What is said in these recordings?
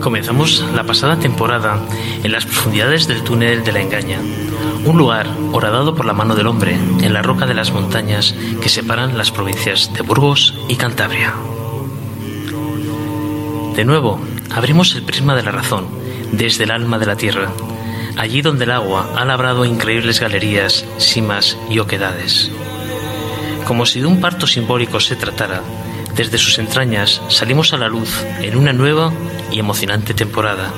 Comenzamos la pasada temporada en las profundidades del túnel de la engaña, un lugar horadado por la mano del hombre en la roca de las montañas que separan las provincias de Burgos y Cantabria. De nuevo, abrimos el prisma de la razón desde el alma de la tierra, allí donde el agua ha labrado increíbles galerías, simas y oquedades. Como si de un parto simbólico se tratara, desde sus entrañas salimos a la luz en una nueva y emocionante temporada.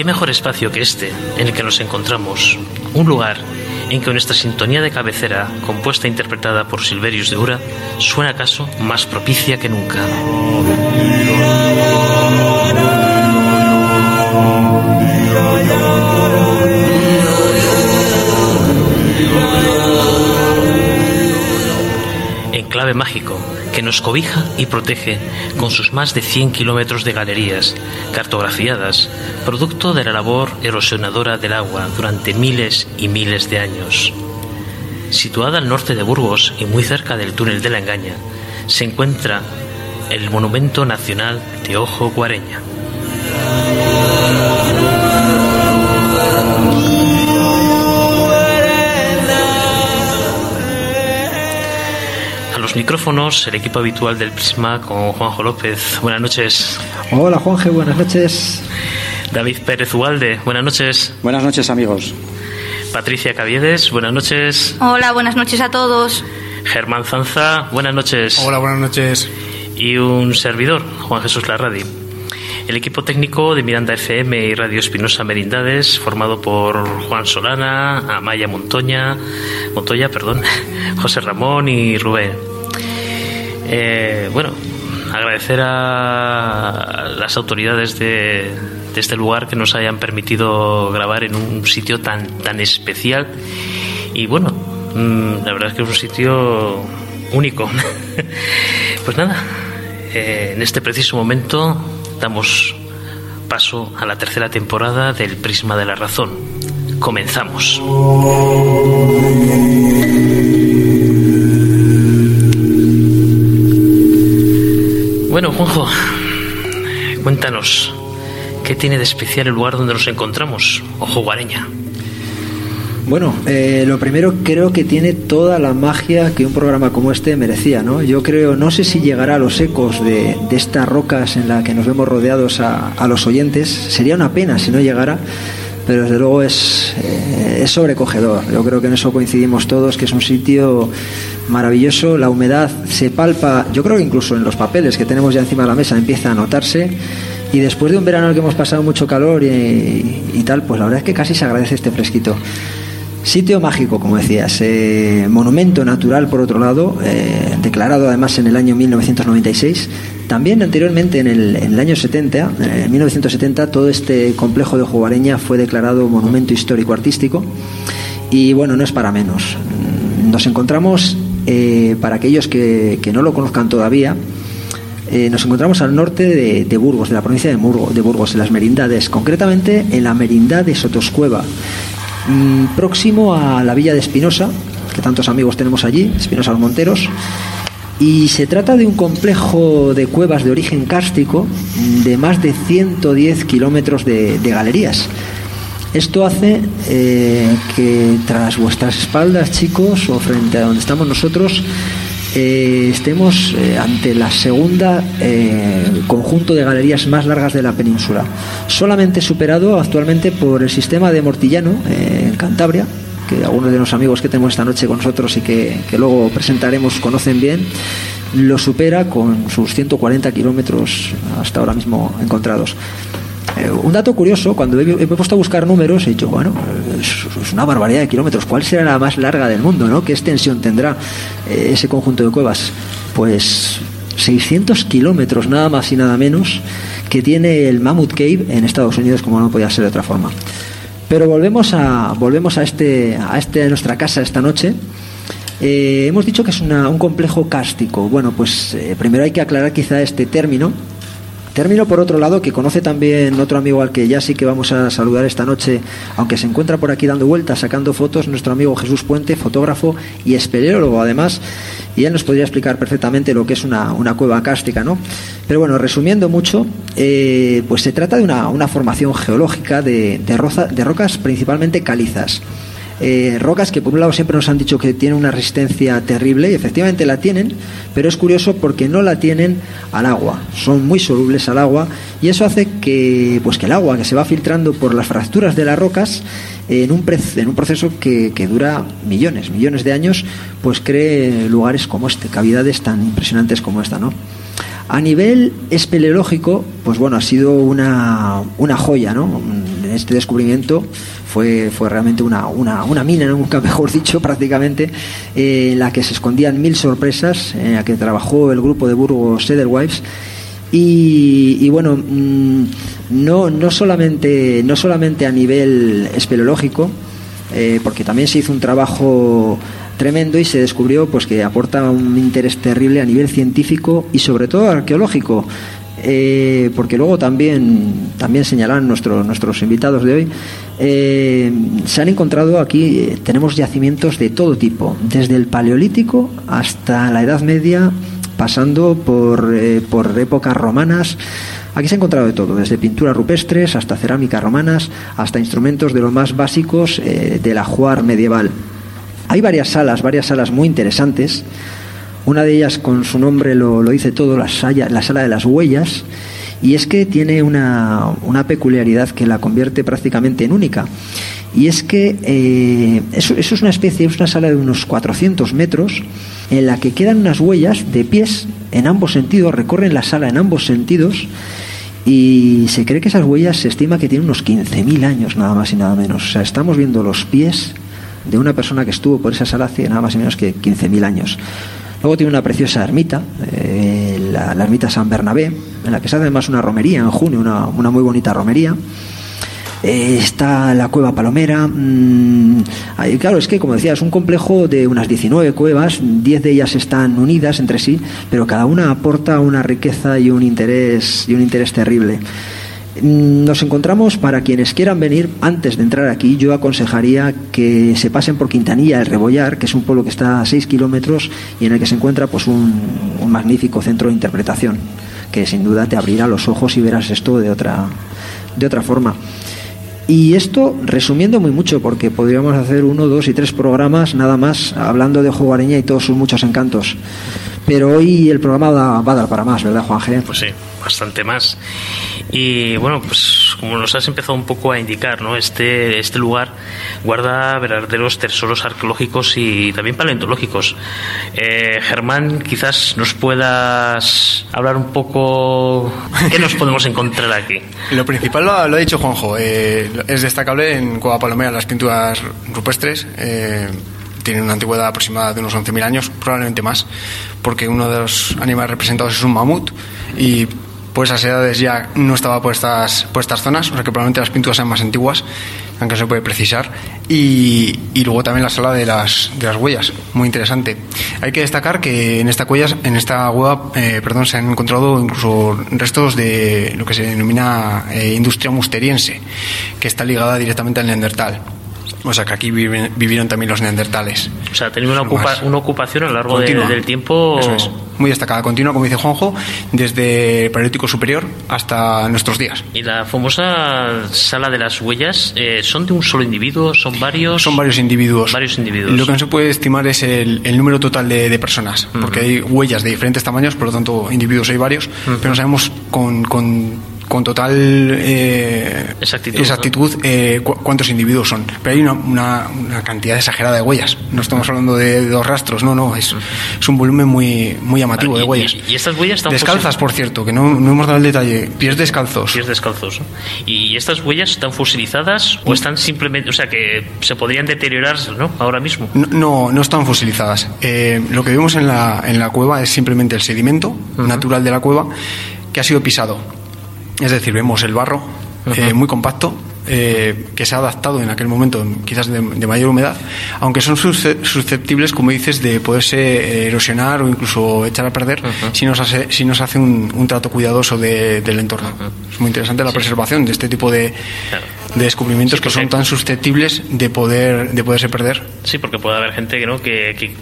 Qué mejor espacio que este en el que nos encontramos, un lugar en que nuestra sintonía de cabecera, compuesta e interpretada por Silverius de Ura, suena acaso más propicia que nunca. Enclave mágico que nos cobija y protege con sus más de 100 kilómetros de galerías cartografiadas, producto de la labor erosionadora del agua durante miles y miles de años. Situada al norte de Burgos y muy cerca del túnel de la Engaña, se encuentra el Monumento Nacional de Ojo Guareña. Micrófonos, el equipo habitual del Prisma con Juanjo López. Buenas noches. Hola Juanje, buenas noches. David Pérez Ugalde, buenas noches. Buenas noches amigos. Patricia Caviedes, buenas noches. Hola, buenas noches a todos. Germán Zanza, buenas noches. Hola, buenas noches. Y un servidor, Juan Jesús Larradi. El equipo técnico de Miranda FM y Radio Espinosa Merindades, formado por Juan Solana, Amaya Montoña, Montoya, perdón, José Ramón y Rubén. Eh, bueno, agradecer a las autoridades de, este lugar que nos hayan permitido grabar en un sitio tan, tan especial. Y bueno, mm, la verdad es que es un sitio único. pues nada, eh, en este preciso momento damos paso a la tercera temporada del Prisma de la Razón. Comenzamos. Bueno, Juanjo, cuéntanos, ¿qué tiene de especial el lugar donde nos encontramos, Ojo Guareña? Bueno, eh, lo primero creo que tiene toda la magia que un programa como este merecía, ¿no? Yo creo, no sé si llegará a los ecos de, estas rocas en las que nos vemos rodeados a, a, los oyentes. Sería una pena si no llegara, pero desde luego es, eh, es sobrecogedor. Yo creo que en eso coincidimos todos, que es un sitio maravilloso. La humedad se palpa, yo creo que incluso en los papeles que tenemos ya encima de la mesa empieza a notarse. Y después de un verano en el que hemos pasado mucho calor y, tal, pues la verdad es que casi se agradece este fresquito. Sitio mágico, como decías, eh, monumento natural por otro lado, eh, declarado además en el año 1996. También anteriormente en el, en el año 70, en 1970, todo este complejo de Jugareña fue declarado monumento histórico artístico. Y bueno, no es para menos. Nos encontramos, eh, para aquellos que, que, no lo conozcan todavía, nos encontramos al norte de, Burgos, de la provincia de, Murgo, de Burgos, en las merindades, concretamente en la merindad de Sotoscueva próximo a la villa de Espinosa, que tantos amigos tenemos allí, Espinosa los Monteros. Y se trata de un complejo de cuevas de origen kárstico de más de 110 kilómetros de, galerías. Esto hace eh, que tras vuestras espaldas, chicos, o frente a donde estamos nosotros, eh, estemos eh, ante la segunda conjunto de galerías más largas de la península, solamente superado actualmente por el sistema de Mortillano en Cantabria, que algunos de los amigos que tenemos esta noche con nosotros y que, que luego presentaremos conocen bien, lo supera con sus 140 kilómetros hasta ahora mismo encontrados. Eh, un dato curioso, cuando he, he, puesto a buscar números, he dicho, bueno, es, es, una barbaridad de kilómetros. ¿Cuál será la más larga del mundo? ¿no? ¿Qué extensión tendrá eh, ese conjunto de cuevas? Pues 600 kilómetros, nada más y nada menos, que tiene el Mammoth Cave en Estados Unidos, como no podía ser de otra forma. Pero volvemos a, volvemos a, este, a este, a nuestra casa esta noche. Eh, hemos dicho que es un complejo cástico. Bueno, pues primero hay que aclarar quizá este término. Término, por otro lado, que conoce también otro amigo al que ya sí que vamos a saludar esta noche, aunque se encuentra por aquí dando vueltas, sacando fotos, nuestro amigo Jesús Puente, fotógrafo y espeleólogo además, y él nos podría explicar perfectamente lo que es una, cueva cástica, ¿no? Pero bueno, resumiendo mucho, eh, pues se trata de una, formación geológica de, de rocas principalmente calizas. Eh, rocas que por un lado siempre nos han dicho que tienen una resistencia terrible y efectivamente la tienen, pero es curioso porque no la tienen al agua, son muy solubles al agua y eso hace que, pues que el agua que se va filtrando por las fracturas de las rocas en un, en un proceso que, que, dura millones, millones de años, pues cree lugares como este, cavidades tan impresionantes como esta, ¿no? A nivel espeleológico, pues bueno, ha sido una, una joya, ¿no? Este descubrimiento fue, fue realmente una, una, una mina, nunca mejor dicho, prácticamente, eh, en la que se escondían mil sorpresas, en la que trabajó el grupo de Burgos Cederwives. Y, y, bueno, mm, no, no, solamente, no solamente a nivel espeleológico, eh, porque también se hizo un trabajo tremendo y se descubrió pues que aporta un interés terrible a nivel científico y sobre todo arqueológico. Eh, porque luego también, también señalan nuestros nuestros invitados de hoy, eh, se han encontrado aquí, eh, tenemos yacimientos de todo tipo, desde el Paleolítico hasta la Edad Media, pasando por, por épocas romanas. Aquí se ha encontrado de todo, desde pinturas rupestres hasta cerámicas romanas, hasta instrumentos de los más básicos del ajuar medieval. Hay varias salas, varias salas muy interesantes. Una de ellas con su nombre lo, dice todo, la, la sala de las huellas, y es que tiene una, peculiaridad que la convierte prácticamente en única. Y es que eh, eso, es una especie, es una sala de unos 400 metros en la que quedan unas huellas de pies en ambos sentidos, recorren la sala en ambos sentidos y se cree que esas huellas se estima que tienen unos 15.000 años nada más y nada menos. O sea, estamos viendo los pies de una persona que estuvo por esa sala hace nada más y menos que 15.000 años. Luego tiene una preciosa ermita, eh, la, ermita San Bernabé, en la que se hace además una romería en junio, una, muy bonita romería. Eh, está la cueva Palomera. Mm, claro, es que, como decía, es un complejo de unas 19 cuevas, 10 de ellas están unidas entre sí, pero cada una aporta una riqueza y un interés, y un interés terrible. Mm, nos encontramos, para quienes quieran venir, antes de entrar aquí, yo aconsejaría que se pasen por Quintanilla, el Rebollar, que es un pueblo que está a 6 kilómetros y en el que se encuentra pues, un, magnífico centro de interpretación, que sin duda te abrirá los ojos y verás esto de otra, de otra forma. Y esto resumiendo muy mucho, porque podríamos hacer uno, dos y tres programas nada más hablando de Jugareña y todos sus muchos encantos. Pero hoy el programa va a dar para más, ¿verdad, Juan G? Pues sí, bastante más. Y bueno, pues como nos has empezado un poco a indicar, ¿no? Este, este lugar guarda verdaderos tesoros arqueológicos y también paleontológicos. Eh, Germán, quizás nos puedas hablar un poco qué nos podemos encontrar aquí. Lo principal lo, ha dicho Juanjo. Eh, es destacable en Cueva Palomera las pinturas rupestres. Eh, tienen una antigüedad aproximada de unos 11.000 años, probablemente más, porque uno de los animales representados es un mamut y por esas edades ya no estaba por estas, por estas zonas, o sea que probablemente las pinturas sean más antiguas, aunque se puede precisar. Y, luego también la sala de las, de las huellas, muy interesante. Hay que destacar que en esta huella, en esta hueva, eh, perdón, se han encontrado incluso restos de lo que se denomina eh, industria musteriense, que está ligada directamente al Neandertal. O sea que aquí vivieron también los neandertales. O sea, tenían una, una ocupación a lo largo del tiempo. Eso es. Muy destacada, continua, como dice Juanjo, desde el Paleolítico Superior hasta nuestros días. ¿Y la famosa sala de las huellas eh, son de un solo individuo? ¿Son varios? Son varios individuos. Varios individuos. Lo que no se puede estimar es el, número total de, personas, porque hay huellas de diferentes tamaños, por lo tanto, individuos hay varios, pero no sabemos con, con con total eh, exactitud, eh, cuántos individuos son. Pero hay una, una, cantidad exagerada de huellas. No estamos hablando de, dos rastros, no, no, es, es un volumen muy, muy llamativo de huellas. Y, estas huellas están Descalzas, por cierto, que no, no, hemos dado el detalle. Pies descalzos. Pies descalzos. ¿Y estas huellas están fosilizadas o están simplemente, o sea, que se podrían deteriorar ¿no? ahora mismo? No, no, están fosilizadas. Eh, lo que vemos en la, en la cueva es simplemente el sedimento natural de la cueva que ha sido pisado es decir, vemos el barro eh, muy compacto eh, que se ha adaptado en aquel momento, quizás de, mayor humedad, aunque son susceptibles, como dices, de poderse eh, erosionar o incluso echar a perder si nos hace, si nos hace un, trato cuidadoso del entorno. Es muy interesante la preservación de este tipo de, de descubrimientos que son tan susceptibles de poder de poderse perder. Sí, porque puede haber gente que no que,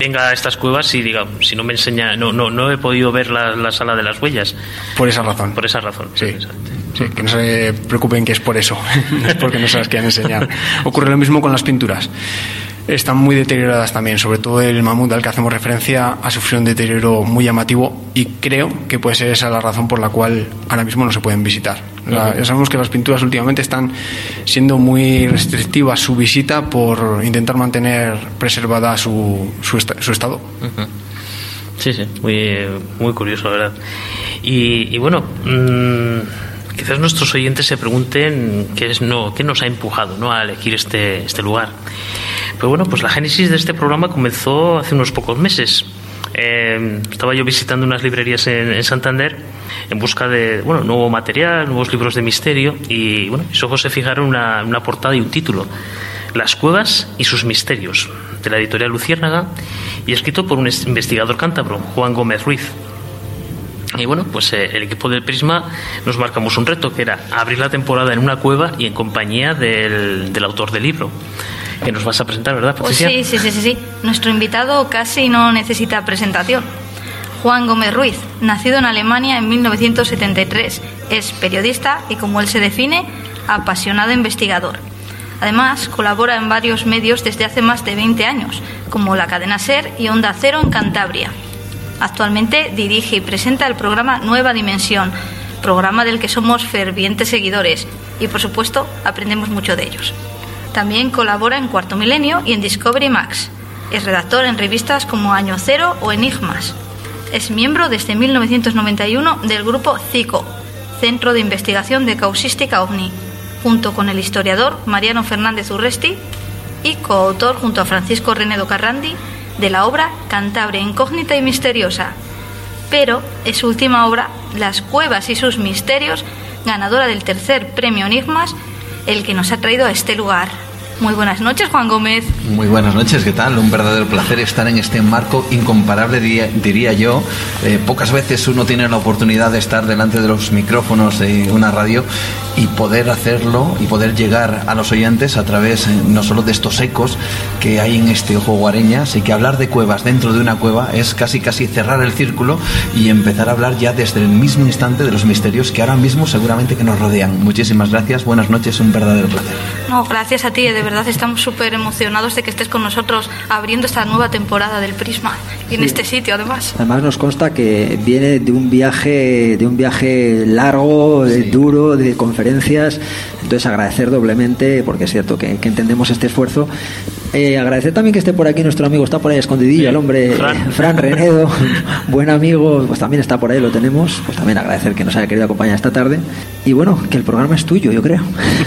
venga a estas cuevas y diga si no me enseña no no no he podido ver la, la sala de las huellas. Por esa razón. Por esa razón sí, sí que no se preocupen que es por eso no es porque no se las quieran enseñar. Ocurre lo mismo con las pinturas están muy deterioradas también. Sobre todo el mamut al que hacemos referencia ha sufrido un deterioro muy llamativo y creo que puede ser esa la razón por la cual ahora mismo no se pueden visitar. ya sabemos que las pinturas últimamente están siendo muy restrictivas su visita por intentar mantener preservada su, su, estado. Sí, sí, muy, muy curioso, la verdad. Y, bueno, mm, quizás nuestros oyentes se pregunten qué, es, no, qué nos ha empujado ¿no? a elegir este, este lugar. Pero bueno, pues la génesis de este programa comenzó hace unos pocos meses. Eh, estaba yo visitando unas librerías en, Santander en busca de bueno, nuevo material, nuevos libros de misterio y bueno, mis ojos se fijaron en una, una portada y un título. Las cuevas y sus misterios, de la editorial Luciérnaga y escrito por un investigador cántabro, Juan Gómez Ruiz. Y bueno, pues eh, el equipo del Prisma nos marcamos un reto que era abrir la temporada en una cueva y en compañía del, del autor del libro que nos vas a presentar, ¿verdad, pues sí, sí, sí, sí. Nuestro invitado casi no necesita presentación. Juan Gómez Ruiz, nacido en Alemania en 1973, es periodista y, como él se define, apasionado investigador. Además, colabora en varios medios desde hace más de 20 años, como la cadena Ser y Onda Cero en Cantabria. Actualmente dirige y presenta el programa Nueva Dimensión, programa del que somos fervientes seguidores y, por supuesto, aprendemos mucho de ellos. También colabora en Cuarto Milenio y en Discovery Max. Es redactor en revistas como Año Cero o Enigmas. Es miembro desde 1991 del grupo CICO, Centro de Investigación de Causística OVNI, junto con el historiador Mariano Fernández Urresti y coautor junto a Francisco Renedo Carrandi de la obra Cantabria Incógnita y Misteriosa. Pero es su última obra, Las Cuevas y sus Misterios, ganadora del tercer premio Enigmas el que nos ha traído a este lugar. Muy buenas noches, Juan Gómez. Muy buenas noches, ¿qué tal? Un verdadero placer estar en este marco incomparable, diría, yo. Eh, pocas veces uno tiene la oportunidad de estar delante de los micrófonos de una radio y poder hacerlo y poder llegar a los oyentes a través eh, no solo de estos ecos que hay en este ojo guareña, así que hablar de cuevas dentro de una cueva es casi casi cerrar el círculo y empezar a hablar ya desde el mismo instante de los misterios que ahora mismo seguramente que nos rodean. Muchísimas gracias, buenas noches, un verdadero placer. No, gracias a ti, de verdad estamos súper emocionados de que estés con nosotros abriendo esta nueva temporada del Prisma y en este sitio además. Además nos consta que viene de un viaje de un viaje largo, duro, de conferencia entonces agradecer doblemente, porque es cierto que, entendemos este esfuerzo. Eh, agradecer también que esté por aquí nuestro amigo, está por ahí escondidillo, el hombre Fran. Renedo, buen amigo, pues también está por ahí, lo tenemos. Pues también agradecer que nos haya querido acompañar esta tarde. Y bueno, que el programa es tuyo, yo creo.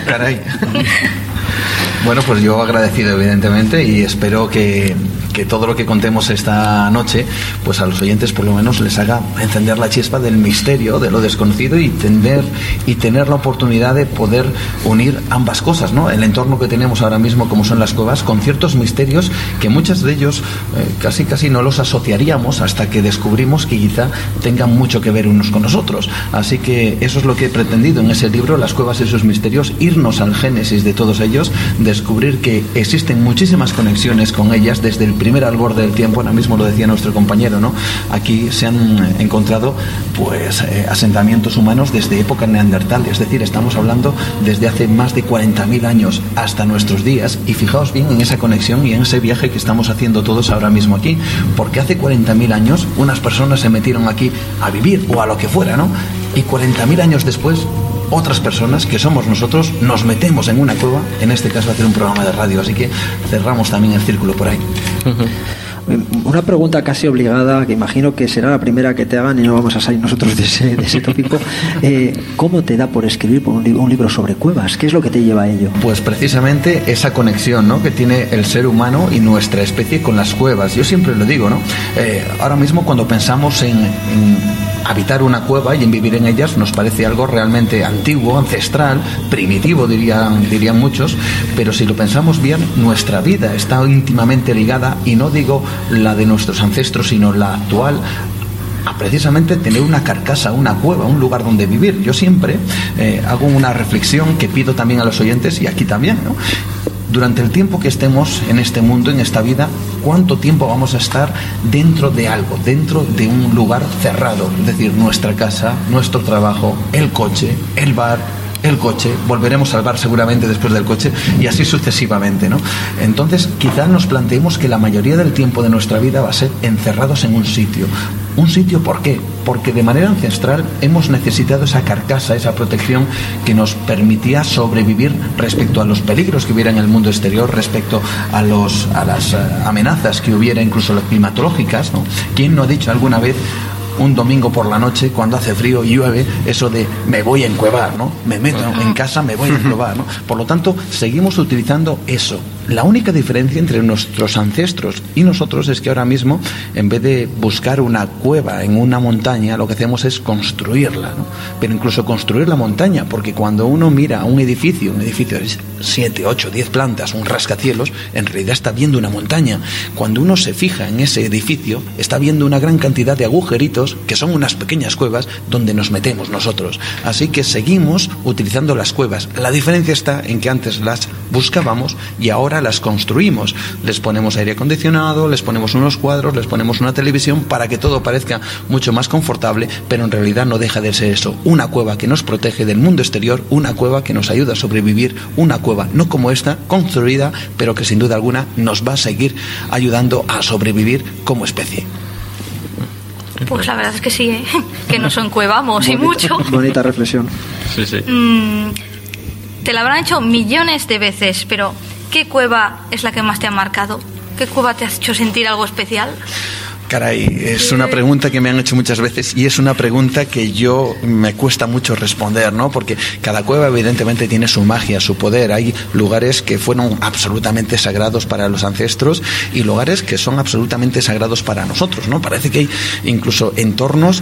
Caray. Bueno, pues yo agradecido evidentemente y espero que, que, todo lo que contemos esta noche, pues a los oyentes por lo menos les haga encender la chispa del misterio, de lo desconocido y tener, y tener la oportunidad de poder unir ambas cosas, ¿no? El entorno que tenemos ahora mismo, como son las cuevas, con ciertos misterios que muchos de ellos eh, casi casi no los asociaríamos hasta que descubrimos que quizá tengan mucho que ver unos con nosotros. Así que eso es lo que he pretendido en ese libro, Las cuevas y sus misterios, irnos al génesis de todos ellos, descubrir que existen muchísimas conexiones con ellas desde el primer albor del tiempo, ahora mismo lo decía nuestro compañero, ¿no? Aquí se han encontrado pues eh, asentamientos humanos desde época neandertal, es decir, estamos hablando desde hace más de 40.000 años hasta nuestros días y fijaos bien en esa conexión y en ese viaje que estamos haciendo todos ahora mismo aquí, porque hace 40.000 años unas personas se metieron aquí a vivir o a lo que fuera, ¿no? Y 40.000 años después otras personas, que somos nosotros, nos metemos en una cueva, en este caso hacer un programa de radio. Así que cerramos también el círculo por ahí. Una pregunta casi obligada, que imagino que será la primera que te hagan y no vamos a salir nosotros de ese, de ese tópico. Eh, ¿Cómo te da por escribir un, un, libro sobre cuevas? ¿Qué es lo que te lleva a ello? Pues precisamente esa conexión ¿no? que tiene el ser humano y nuestra especie con las cuevas. Yo siempre lo digo, ¿no? Eh, ahora mismo cuando pensamos en habitar una cueva y en vivir en ellas nos parece algo realmente antiguo, ancestral, primitivo dirían, dirían muchos, pero si lo pensamos bien, nuestra vida está íntimamente ligada, y no digo la de nuestros ancestros, sino la actual, a precisamente tener una carcasa, una cueva, un lugar donde vivir. Yo siempre eh, hago una reflexión que pido también a los oyentes y aquí también, ¿no? durante el tiempo que estemos en este mundo, en esta vida, cuánto tiempo vamos a estar dentro de algo, dentro de un lugar cerrado, es decir, nuestra casa, nuestro trabajo, el coche, el bar, el coche, volveremos al bar seguramente después del coche y así sucesivamente, ¿no? Entonces, quizás nos planteemos que la mayoría del tiempo de nuestra vida va a ser encerrados en un sitio. Un sitio, ¿por qué? Porque de manera ancestral hemos necesitado esa carcasa, esa protección que nos permitía sobrevivir respecto a los peligros que hubiera en el mundo exterior, respecto a, los, a las eh, amenazas que hubiera, incluso las climatológicas, ¿no? ¿Quién no ha dicho alguna vez un domingo por la noche, cuando hace frío y llueve, eso de me voy a encuevar, ¿no? Me meto en casa, me voy a encuevar, ¿no? Por lo tanto, seguimos utilizando eso. La única diferencia entre nuestros ancestros y nosotros es que ahora mismo, en vez de buscar una cueva en una montaña, lo que hacemos es construirla. Pero incluso construir la montaña, porque cuando uno mira un edificio, un edificio de 7, 8, 10 plantas, un rascacielos, en realidad está viendo una montaña. Cuando uno se fija en ese edificio, está viendo una gran cantidad de agujeritos que son unas pequeñas cuevas donde nos metemos nosotros. Así que seguimos utilizando las cuevas. La diferencia está en que antes las buscábamos y ahora las construimos. Les ponemos aire acondicionado, les ponemos unos cuadros, les ponemos una televisión para que todo parezca mucho más confortable, pero en realidad no deja de ser eso. Una cueva que nos protege del mundo exterior, una cueva que nos ayuda a sobrevivir, una cueva no como esta, construida, pero que sin duda alguna nos va a seguir ayudando a sobrevivir como especie. Pues la verdad es que sí, ¿eh? que nos encuevamos y mucho. Bonita reflexión. Sí, sí. Mm, te la habrán hecho millones de veces, pero ¿qué cueva es la que más te ha marcado? ¿Qué cueva te ha hecho sentir algo especial? Caray, es una pregunta que me han hecho muchas veces y es una pregunta que yo me cuesta mucho responder, ¿no? Porque cada cueva evidentemente tiene su magia, su poder. Hay lugares que fueron absolutamente sagrados para los ancestros y lugares que son absolutamente sagrados para nosotros, ¿no? Parece que hay incluso entornos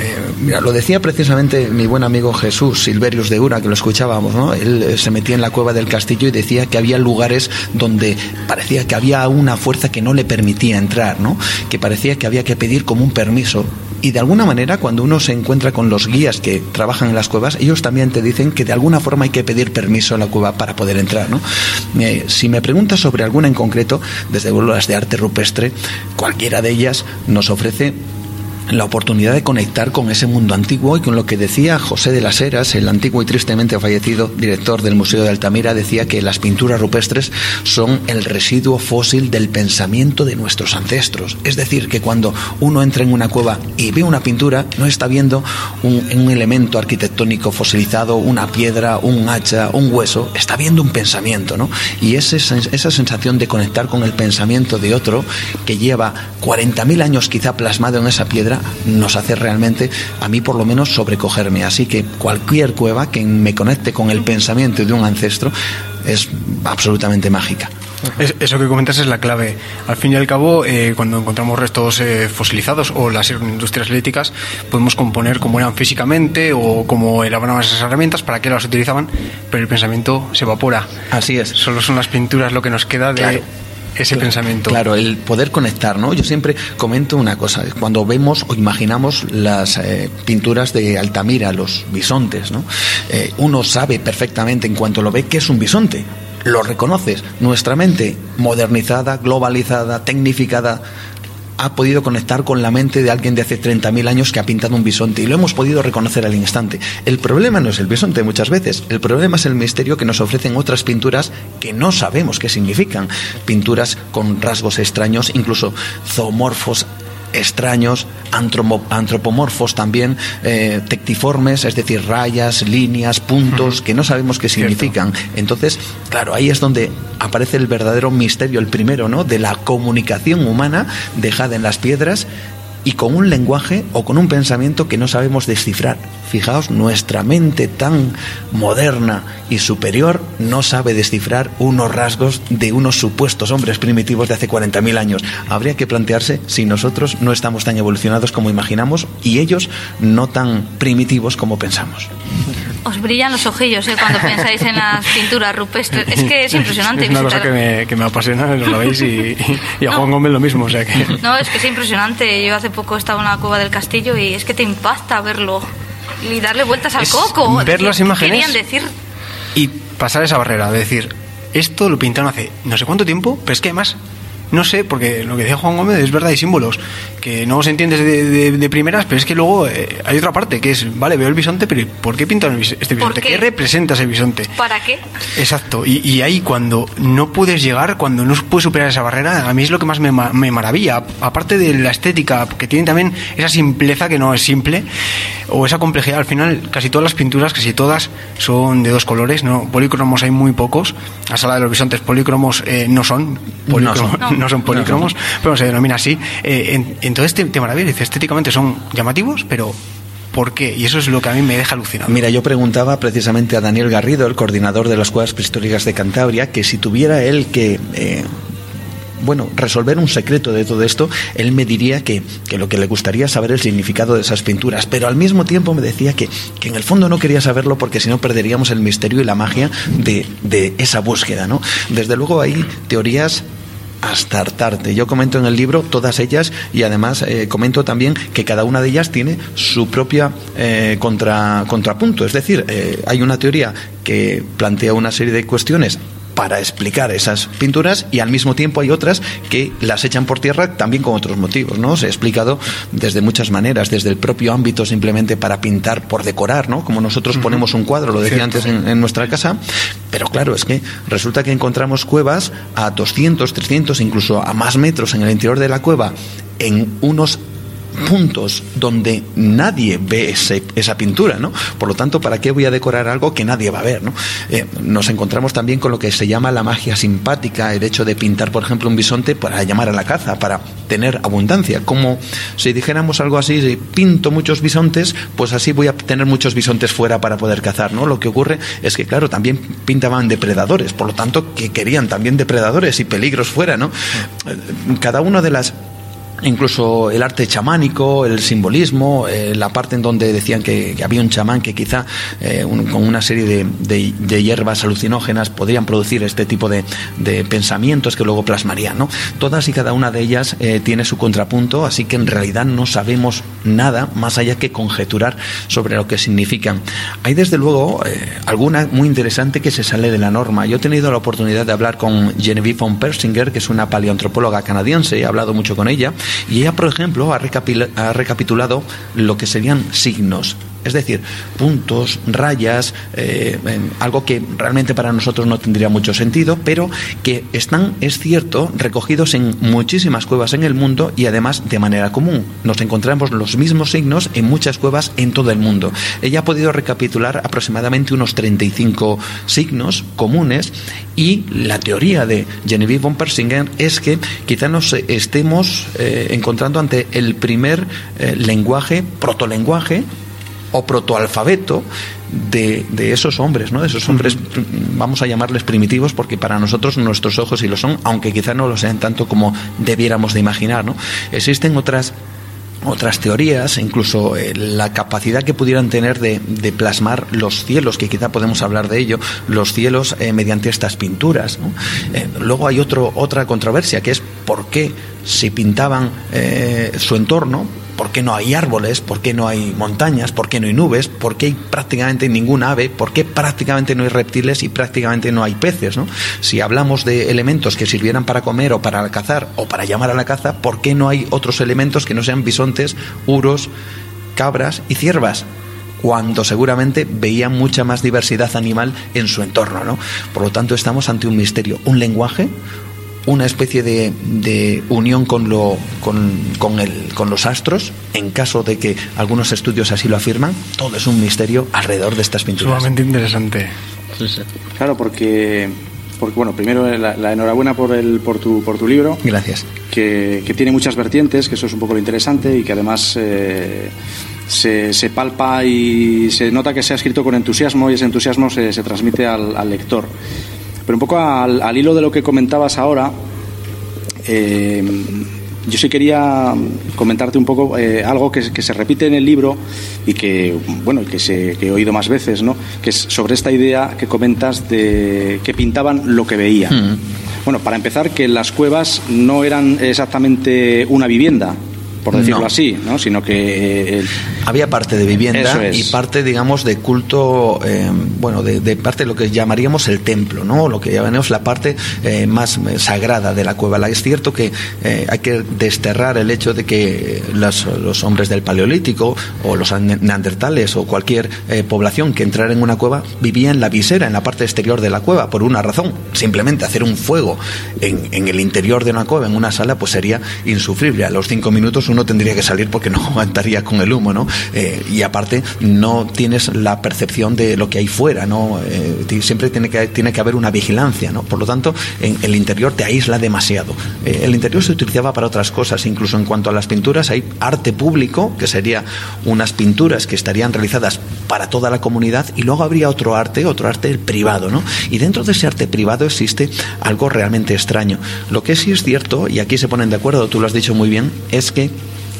eh, mira, lo decía precisamente mi buen amigo Jesús Silverius de Ura, que lo escuchábamos, ¿no? Él eh, se metía en la cueva del castillo y decía que había lugares donde parecía que había una fuerza que no le permitía entrar, ¿no? Que parecía que había que pedir como un permiso. Y de alguna manera, cuando uno se encuentra con los guías que trabajan en las cuevas, ellos también te dicen que de alguna forma hay que pedir permiso a la cueva para poder entrar, ¿no? Eh, si me preguntas sobre alguna en concreto, desde luego las de arte rupestre, cualquiera de ellas nos ofrece la oportunidad de conectar con ese mundo antiguo y con lo que decía José de las Heras, el antiguo y tristemente fallecido director del Museo de Altamira, decía que las pinturas rupestres son el residuo fósil del pensamiento de nuestros ancestros. Es decir, que cuando uno entra en una cueva y ve una pintura, no está viendo un, elemento arquitectónico fosilizado, una piedra, un hacha, un hueso, está viendo un pensamiento, ¿no? Y esa, esa sensación de conectar con el pensamiento de otro que lleva 40.000 años quizá plasmado en esa piedra, nos hace realmente, a mí por lo menos, sobrecogerme. Así que cualquier cueva que me conecte con el pensamiento de un ancestro es absolutamente mágica. Es- eso que comentas es la clave. Al fin y al cabo, eh, cuando encontramos restos eh, fosilizados o las industrias líticas, podemos componer cómo eran físicamente o cómo elaboraban esas herramientas, para qué las utilizaban, pero el pensamiento se evapora. Así es. Solo son las pinturas lo que nos queda de Claro. Ese pensamiento. Claro, el poder conectar, ¿no? Yo siempre comento una cosa, cuando vemos o imaginamos las eh, pinturas de Altamira, los bisontes, ¿no? Eh, uno sabe perfectamente en cuanto lo ve que es un bisonte, lo reconoces. Nuestra mente modernizada, globalizada, tecnificada, ha podido conectar con la mente de alguien de hace 30.000 años que ha pintado un bisonte y lo hemos podido reconocer al instante. El problema no es el bisonte muchas veces, el problema es el misterio que nos ofrecen otras pinturas que no sabemos qué significan. Pinturas con rasgos extraños, incluso zoomorfos extraños, antropomorfos también, eh, tectiformes, es decir, rayas, líneas, puntos, que no sabemos qué significan. Entonces, claro, ahí es donde aparece el verdadero misterio, el primero, ¿no? De la comunicación humana dejada en las piedras y con un lenguaje o con un pensamiento que no sabemos descifrar. Fijaos, nuestra mente tan moderna y superior no sabe descifrar unos rasgos de unos supuestos hombres primitivos de hace 40.000 años. Habría que plantearse si nosotros no estamos tan evolucionados como imaginamos y ellos no tan primitivos como pensamos. Os brillan los ojillos ¿eh? cuando pensáis en las pinturas rupestres. Es que es impresionante. Es una cosa que me, que me apasiona, lo veis, y, y a Juan Gómez lo mismo. O sea que... No, es que es impresionante. Yo hace poco estaba en la cueva del castillo y es que te impacta verlo y darle vueltas al Es coco. ver las ¿qué imágenes. Querían decir. y pasar esa barrera de decir, esto lo pintaron hace no sé cuánto tiempo, pero es que además, no sé, porque lo que decía Juan Gómez es verdad, hay símbolos que no se entiendes de, de- de primeras, pero es que luego eh, hay otra parte que es, vale, veo el bisonte, pero ¿por qué el bis- este ¿Por bisonte? qué? ¿Qué representa ese bisonte? ¿Para qué? Exacto, y, y ahí cuando no puedes llegar, cuando no puedes superar esa barrera, a mí es lo que más me, me maravilla. Aparte de la estética, que tiene también esa simpleza que no es simple, o esa complejidad. Al final, casi todas las pinturas, casi todas, son de dos colores, ¿no? Polícromos hay muy pocos. La sala de los bisontes, polícromos eh, no son. polícromos- son. no son polícromos, pero se denomina así. Eh, en- entonces te, te maravilla, dice, estéticamente son llamativos, pero ¿por qué? Y eso es lo que a mí me deja alucinado. Mira, yo preguntaba precisamente a Daniel Garrido, el coordinador de las cuevas prehistóricas de Cantabria, que si tuviera él que... eh, bueno, resolver un secreto de todo esto, él me diría que, que lo que le gustaría es saber el significado de esas pinturas, pero al mismo tiempo me decía que, que en el fondo no quería saberlo porque si no perderíamos el misterio y la magia de, de esa búsqueda, ¿no? Desde luego hay teorías hasta. Yo comento en el libro todas ellas y además eh, comento también que cada una de ellas tiene su propia eh, contra, contrapunto. Es decir, eh, hay una teoría que plantea una serie de cuestiones para explicar esas pinturas y al mismo tiempo hay otras que las echan por tierra también con otros motivos, ¿no? Se ha explicado desde muchas maneras, desde el propio ámbito simplemente para pintar por decorar, ¿no? Como nosotros ponemos un cuadro, lo decía antes en, en nuestra casa, pero claro, es que resulta que encontramos cuevas a 200, 300, incluso a más metros en el interior de la cueva en unos puntos donde nadie ve ese- esa pintura, ¿no? Por lo tanto, ¿para qué voy a decorar algo que nadie va a ver, ¿no? Eh, nos encontramos también con lo que se llama la magia simpática, el hecho de pintar, por ejemplo, un bisonte para llamar a la caza, para tener abundancia. Como si dijéramos algo así, si pinto muchos bisontes, pues así voy a tener muchos bisontes fuera para poder cazar, ¿no? Lo que ocurre es que, claro, también pintaban depredadores, por lo tanto, que querían también depredadores y peligros fuera, ¿no? Cada una de las incluso el arte chamánico, el simbolismo, eh, la parte en donde decían que, había un chamán que quizá eh, con una serie de, de- de hierbas alucinógenas podrían producir este tipo de, de pensamientos que luego plasmarían. ¿no? Todas y cada una de ellas eh, tiene su contrapunto, así que en realidad no sabemos nada más allá que conjeturar sobre lo que significan. Hay desde luego eh, alguna muy interesante que se sale de la norma. Yo he tenido la oportunidad de hablar con Genevieve von Persinger, que es una paleoantropóloga canadiense, he hablado mucho con ella, y ella, por ejemplo, ha, recapitulado lo que serían signos. Es decir, puntos, rayas, eh, algo que realmente para nosotros no tendría mucho sentido, pero que están, es cierto, recogidos en muchísimas cuevas en el mundo y además de manera común. Nos encontramos los mismos signos en muchas cuevas en todo el mundo. Ella ha podido recapitular aproximadamente unos 35 signos comunes y la teoría de Genevieve von Persinger es que quizá nos estemos eh, encontrando ante el primer eh, lenguaje, protolenguaje, o protoalfabeto de, de esos hombres, ¿no? De esos hombres, vamos a llamarles primitivos, porque para nosotros nuestros ojos sí lo son, aunque quizá no lo sean tanto como debiéramos de imaginar, ¿no? Existen otras otras teorías, incluso eh, la capacidad que pudieran tener de, de plasmar los cielos, que quizá podemos hablar de ello, los cielos eh, mediante estas pinturas. ¿no? Eh, luego hay otro, otra controversia, que es por qué si pintaban su entorno, ¿Por qué no hay árboles? ¿Por qué no hay montañas? ¿Por qué no hay nubes? ¿Por qué hay prácticamente ningún ave? ¿Por qué prácticamente no hay reptiles y prácticamente no hay peces? ¿no? Si hablamos de elementos que sirvieran para comer o para cazar o para llamar a la caza, ¿por qué no hay otros elementos que no sean bisontes, uros, cabras y ciervas? cuando seguramente veía mucha más diversidad animal en su entorno. ¿no? Por lo tanto, estamos ante un misterio, un lenguaje, una especie de, de unión con, lo, con, con, el, con los astros, en caso de que algunos estudios así lo afirman, todo es un misterio alrededor de estas pinturas. Sumamente interesante. Sí, sí. Claro, porque porque bueno, primero la, enhorabuena por, el, por, tu, por tu libro. Gracias. Que, que, tiene muchas vertientes, que eso es un poco lo interesante y que además eh, se, se, palpa y se nota que se ha escrito con entusiasmo y ese entusiasmo se, se transmite al, al, lector. Pero un poco al, al, hilo de lo que comentabas ahora, eh, yo sí quería comentarte un poco eh, algo que, se repite en el libro y que, bueno, que, se, he oído más veces, ¿no? que es sobre esta idea que comentas de que pintaban lo que veían. Mm. Bueno, para empezar, que las cuevas no eran exactamente una vivienda, por decirlo así, ¿no? sino que... Eh, Había parte de vivienda y parte, digamos, de culto, eh, bueno, de, parte de lo que llamaríamos el templo, ¿no? lo que llamamos la parte eh, más sagrada de la cueva. Es cierto que hay que desterrar el hecho de que los, los, hombres del Paleolítico o los neandertales o cualquier población que entrara en una cueva vivía en la visera, en la parte exterior de la cueva, por una razón, simplemente hacer un fuego en, en el interior de una cueva, en una sala, pues sería insufrible. A los cinco minutos uno tendría que salir porque no aguantaría con el humo, ¿no? Eh, y aparte no tienes la percepción de lo que hay fuera, ¿no? Eh, siempre tiene que, tiene que haber una vigilancia, ¿no? Por lo tanto, en el interior te aísla demasiado. Eh, el interior se utilizaba para otras cosas, incluso en cuanto a las pinturas hay arte público, que sería unas pinturas que estarían realizadas para toda la comunidad y luego habría otro arte, otro arte privado, ¿no? Y dentro de ese arte privado existe algo realmente extraño. Lo que sí es cierto, y aquí se ponen de acuerdo, tú lo has dicho muy bien, es que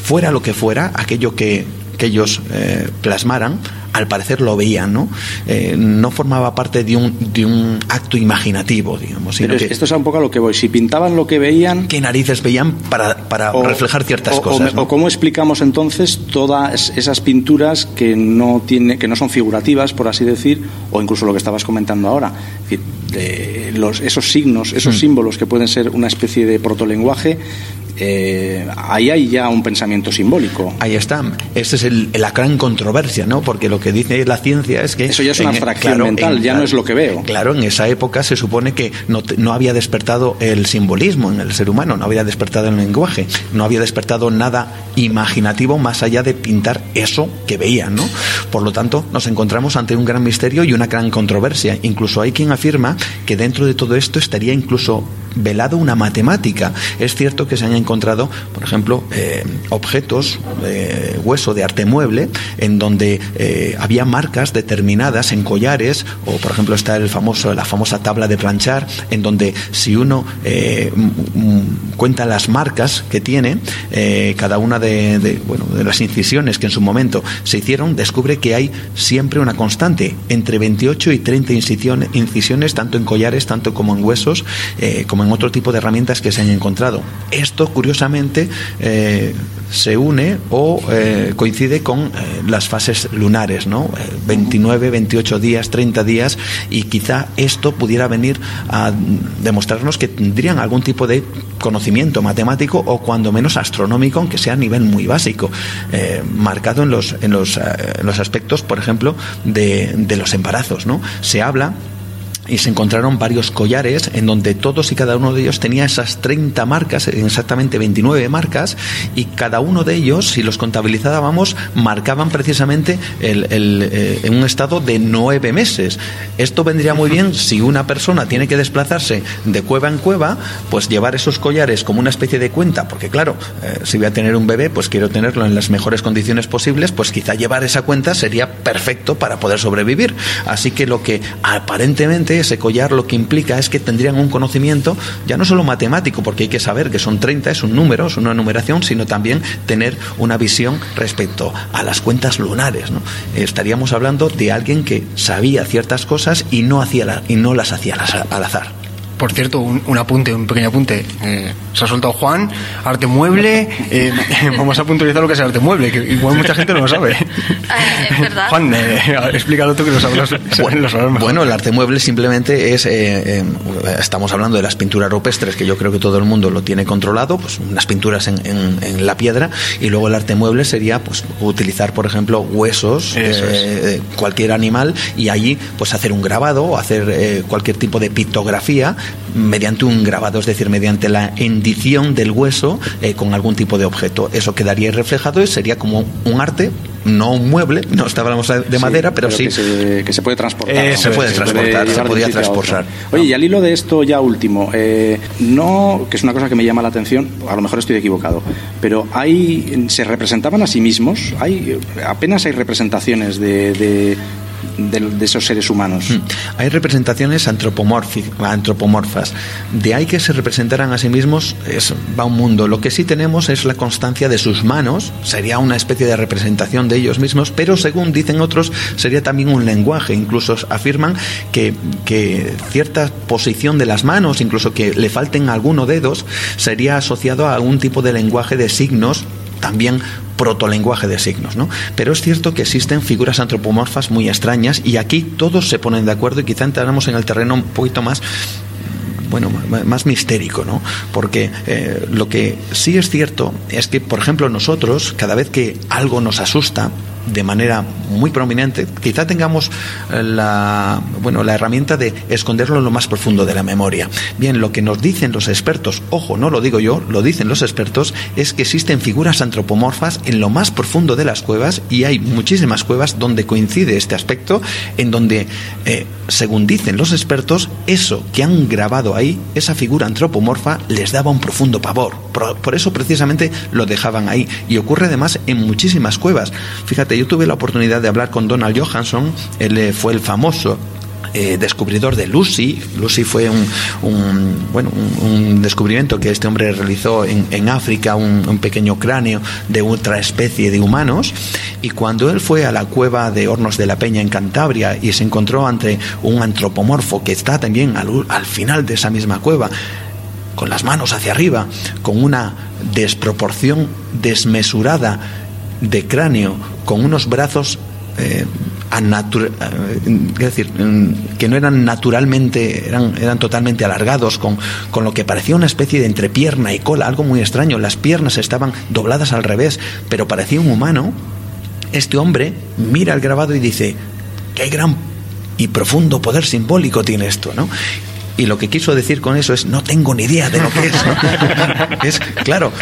fuera lo que fuera, aquello que, ellos eh, plasmaran, al parecer lo veían, ¿no? Eh, no formaba parte de un, de un acto imaginativo, digamos. Pero esto es un poco a lo que voy. Si pintaban lo que veían... ¿Qué narices veían para, para reflejar ciertas cosas? O, cómo explicamos entonces todas esas pinturas que no, tiene, que no son figurativas, por así decir, o incluso lo que estabas comentando ahora? los, esos signos, esos mm. símbolos que pueden ser una especie de protolenguaje, eh, ahí hay ya un pensamiento simbólico. Ahí está. Esa es la gran controversia, ¿no? Porque lo que dice la ciencia es que... Eso ya es una abstracción mental, ya no es lo que veo. Claro, en esa época se supone que no, no había despertado el simbolismo en el ser humano, no había despertado el lenguaje, no había despertado nada imaginativo más allá de pintar eso que veían, ¿no? Por lo tanto, nos encontramos ante un gran misterio y una gran controversia. Incluso hay quien afirma que dentro de todo esto estaría incluso velado una matemática. Es cierto que se han encontrado, por ejemplo, eh, objetos de hueso de arte mueble en donde eh, había marcas determinadas en collares o, por ejemplo, está el famoso, la famosa tabla de planchar en donde si uno eh, cuenta las marcas que tiene, cada una de, bueno, de las incisiones que en su momento se hicieron, descubre que hay siempre una constante entre 28 y 30 incisiones, tanto en collares, tanto como en huesos, en otro tipo de herramientas que se han encontrado. Esto, curiosamente, eh, se une o eh, coincide con eh, las fases lunares, ¿no? 29, 28 días, 30 días, y quizá esto pudiera venir a demostrarnos que tendrían algún tipo de conocimiento matemático o cuando menos astronómico, aunque sea a nivel muy básico, marcado en los, en los, los aspectos, por ejemplo, de, de los embarazos, ¿no? Se habla y se encontraron varios collares en donde todos y cada uno de ellos tenía esas 30 marcas, exactamente 29 marcas, y cada uno de ellos, si los contabilizábamos, marcaban precisamente el, eh, en un estado de nueve meses. Esto vendría muy bien si una persona tiene que desplazarse de cueva en cueva, pues llevar esos collares como una especie de cuenta, porque claro, eh, si voy a tener un bebé, pues quiero tenerlo en las mejores condiciones posibles, pues quizá llevar esa cuenta sería perfecto para poder sobrevivir. Así que lo que aparentemente ese collar lo que implica es que tendrían un conocimiento ya no solo matemático, porque hay que saber que son 30, es un número, es una numeración, sino también tener una visión respecto a las cuentas lunares. ¿no? Estaríamos hablando de alguien que sabía ciertas cosas y no, hacía y no las hacía al azar. Por cierto, un, apunte, un pequeño apunte. Eh, se ha soltado Juan, arte mueble. Eh, vamos a puntualizar lo que es el arte mueble, que igual mucha gente no lo sabe. Eh, es verdad. Juan, explícalo tú que lo sabes, Bueno, el arte mueble simplemente es. estamos hablando de las pinturas rupestres, que yo creo que todo el mundo lo tiene controlado, pues unas pinturas en, en, la piedra, y luego el arte mueble sería pues utilizar, por ejemplo, huesos, cualquier animal, y allí pues hacer un grabado o hacer cualquier tipo de pictografía mediante un grabado, es decir, mediante la hendición del hueso eh, con algún tipo de objeto. Eso quedaría reflejado y sería como un arte no un mueble, no estábamos de madera, pero, sí. Que se, que se, puede transportar. Eh, se puede transportar, se, podía transportar. Oye, y al hilo de esto, ya último, eh, no, que es una cosa que me llama la atención, a lo mejor estoy equivocado, pero hay, se representaban a sí mismos, hay, apenas hay representaciones de de, esos seres humanos. Hmm. Hay representaciones antropomorfas. De ahí que se representaran a sí mismos es, va un mundo. Lo que sí tenemos es la constancia de sus manos, sería una especie de representación de ellos mismos, pero según dicen otros, sería también un lenguaje. Incluso afirman que, que cierta posición de las manos, incluso que le falten algunos dedos, sería asociado a algún tipo de lenguaje de signos también protolenguaje de signos, ¿no? Pero es cierto que existen figuras antropomorfas muy extrañas y aquí todos se ponen de acuerdo y quizá entramos en el terreno un poquito más bueno, más mistérico, ¿no? Porque eh, lo que sí es cierto es que, por ejemplo, nosotros, cada vez que algo nos asusta, de manera muy prominente, quizá tengamos eh, la, bueno, la herramienta de esconderlo en lo más profundo de la memoria. Bien, lo que nos dicen los expertos, ojo, no lo digo yo, lo dicen los expertos, es que existen figuras antropomorfas en lo más profundo de las cuevas y hay muchísimas cuevas donde coincide este aspecto, en donde, eh, según dicen los expertos, eso que han grabado ahí, esa figura antropomorfa, les daba un profundo pavor. por eso precisamente lo dejaban ahí. Y ocurre además en muchísimas cuevas. Fíjate, yo tuve la oportunidad de hablar con Donald Johansson, él eh, fue el famoso eh, descubridor de Lucy. Lucy fue un, bueno, un, descubrimiento que este hombre realizó en, África, un, pequeño cráneo de otra especie de humanos. Y cuando él fue a la cueva de Hornos de la Peña en Cantabria y se encontró ante un antropomorfo que está también al, al final de esa misma cueva, con las manos hacia arriba, con una desproporción desmesurada de cráneo con unos brazos eh, eh, mm, que no eran naturalmente, eran, eran totalmente alargados, con, con, lo que parecía una especie de entrepierna y cola, algo muy extraño. Las piernas estaban dobladas al revés, pero parecía un humano. Este hombre mira el grabado y dice, qué gran y profundo poder simbólico tiene esto, ¿no? Y lo que quiso decir con eso es, no tengo ni idea de lo que es. es claro,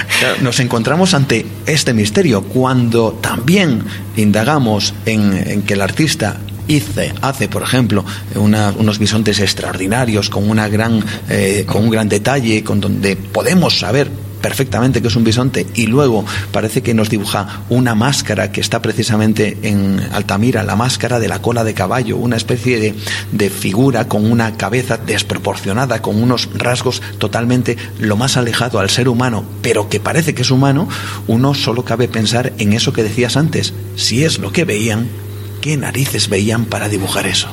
nos encontramos ante este misterio cuando también indagamos en, que el artista hice, hace, por ejemplo, unos bisontes extraordinarios con una gran, eh, con un gran detalle, con donde podemos saber perfectamente que es un bisonte y luego parece que nos dibuja una máscara que está precisamente en Altamira, la máscara de la cola de caballo, una especie de, de figura con una cabeza desproporcionada, con unos rasgos totalmente lo más alejado al ser humano, pero que parece que es humano, uno solo cabe pensar en eso que decías antes, si es lo que veían, ¿qué narices veían para dibujar eso?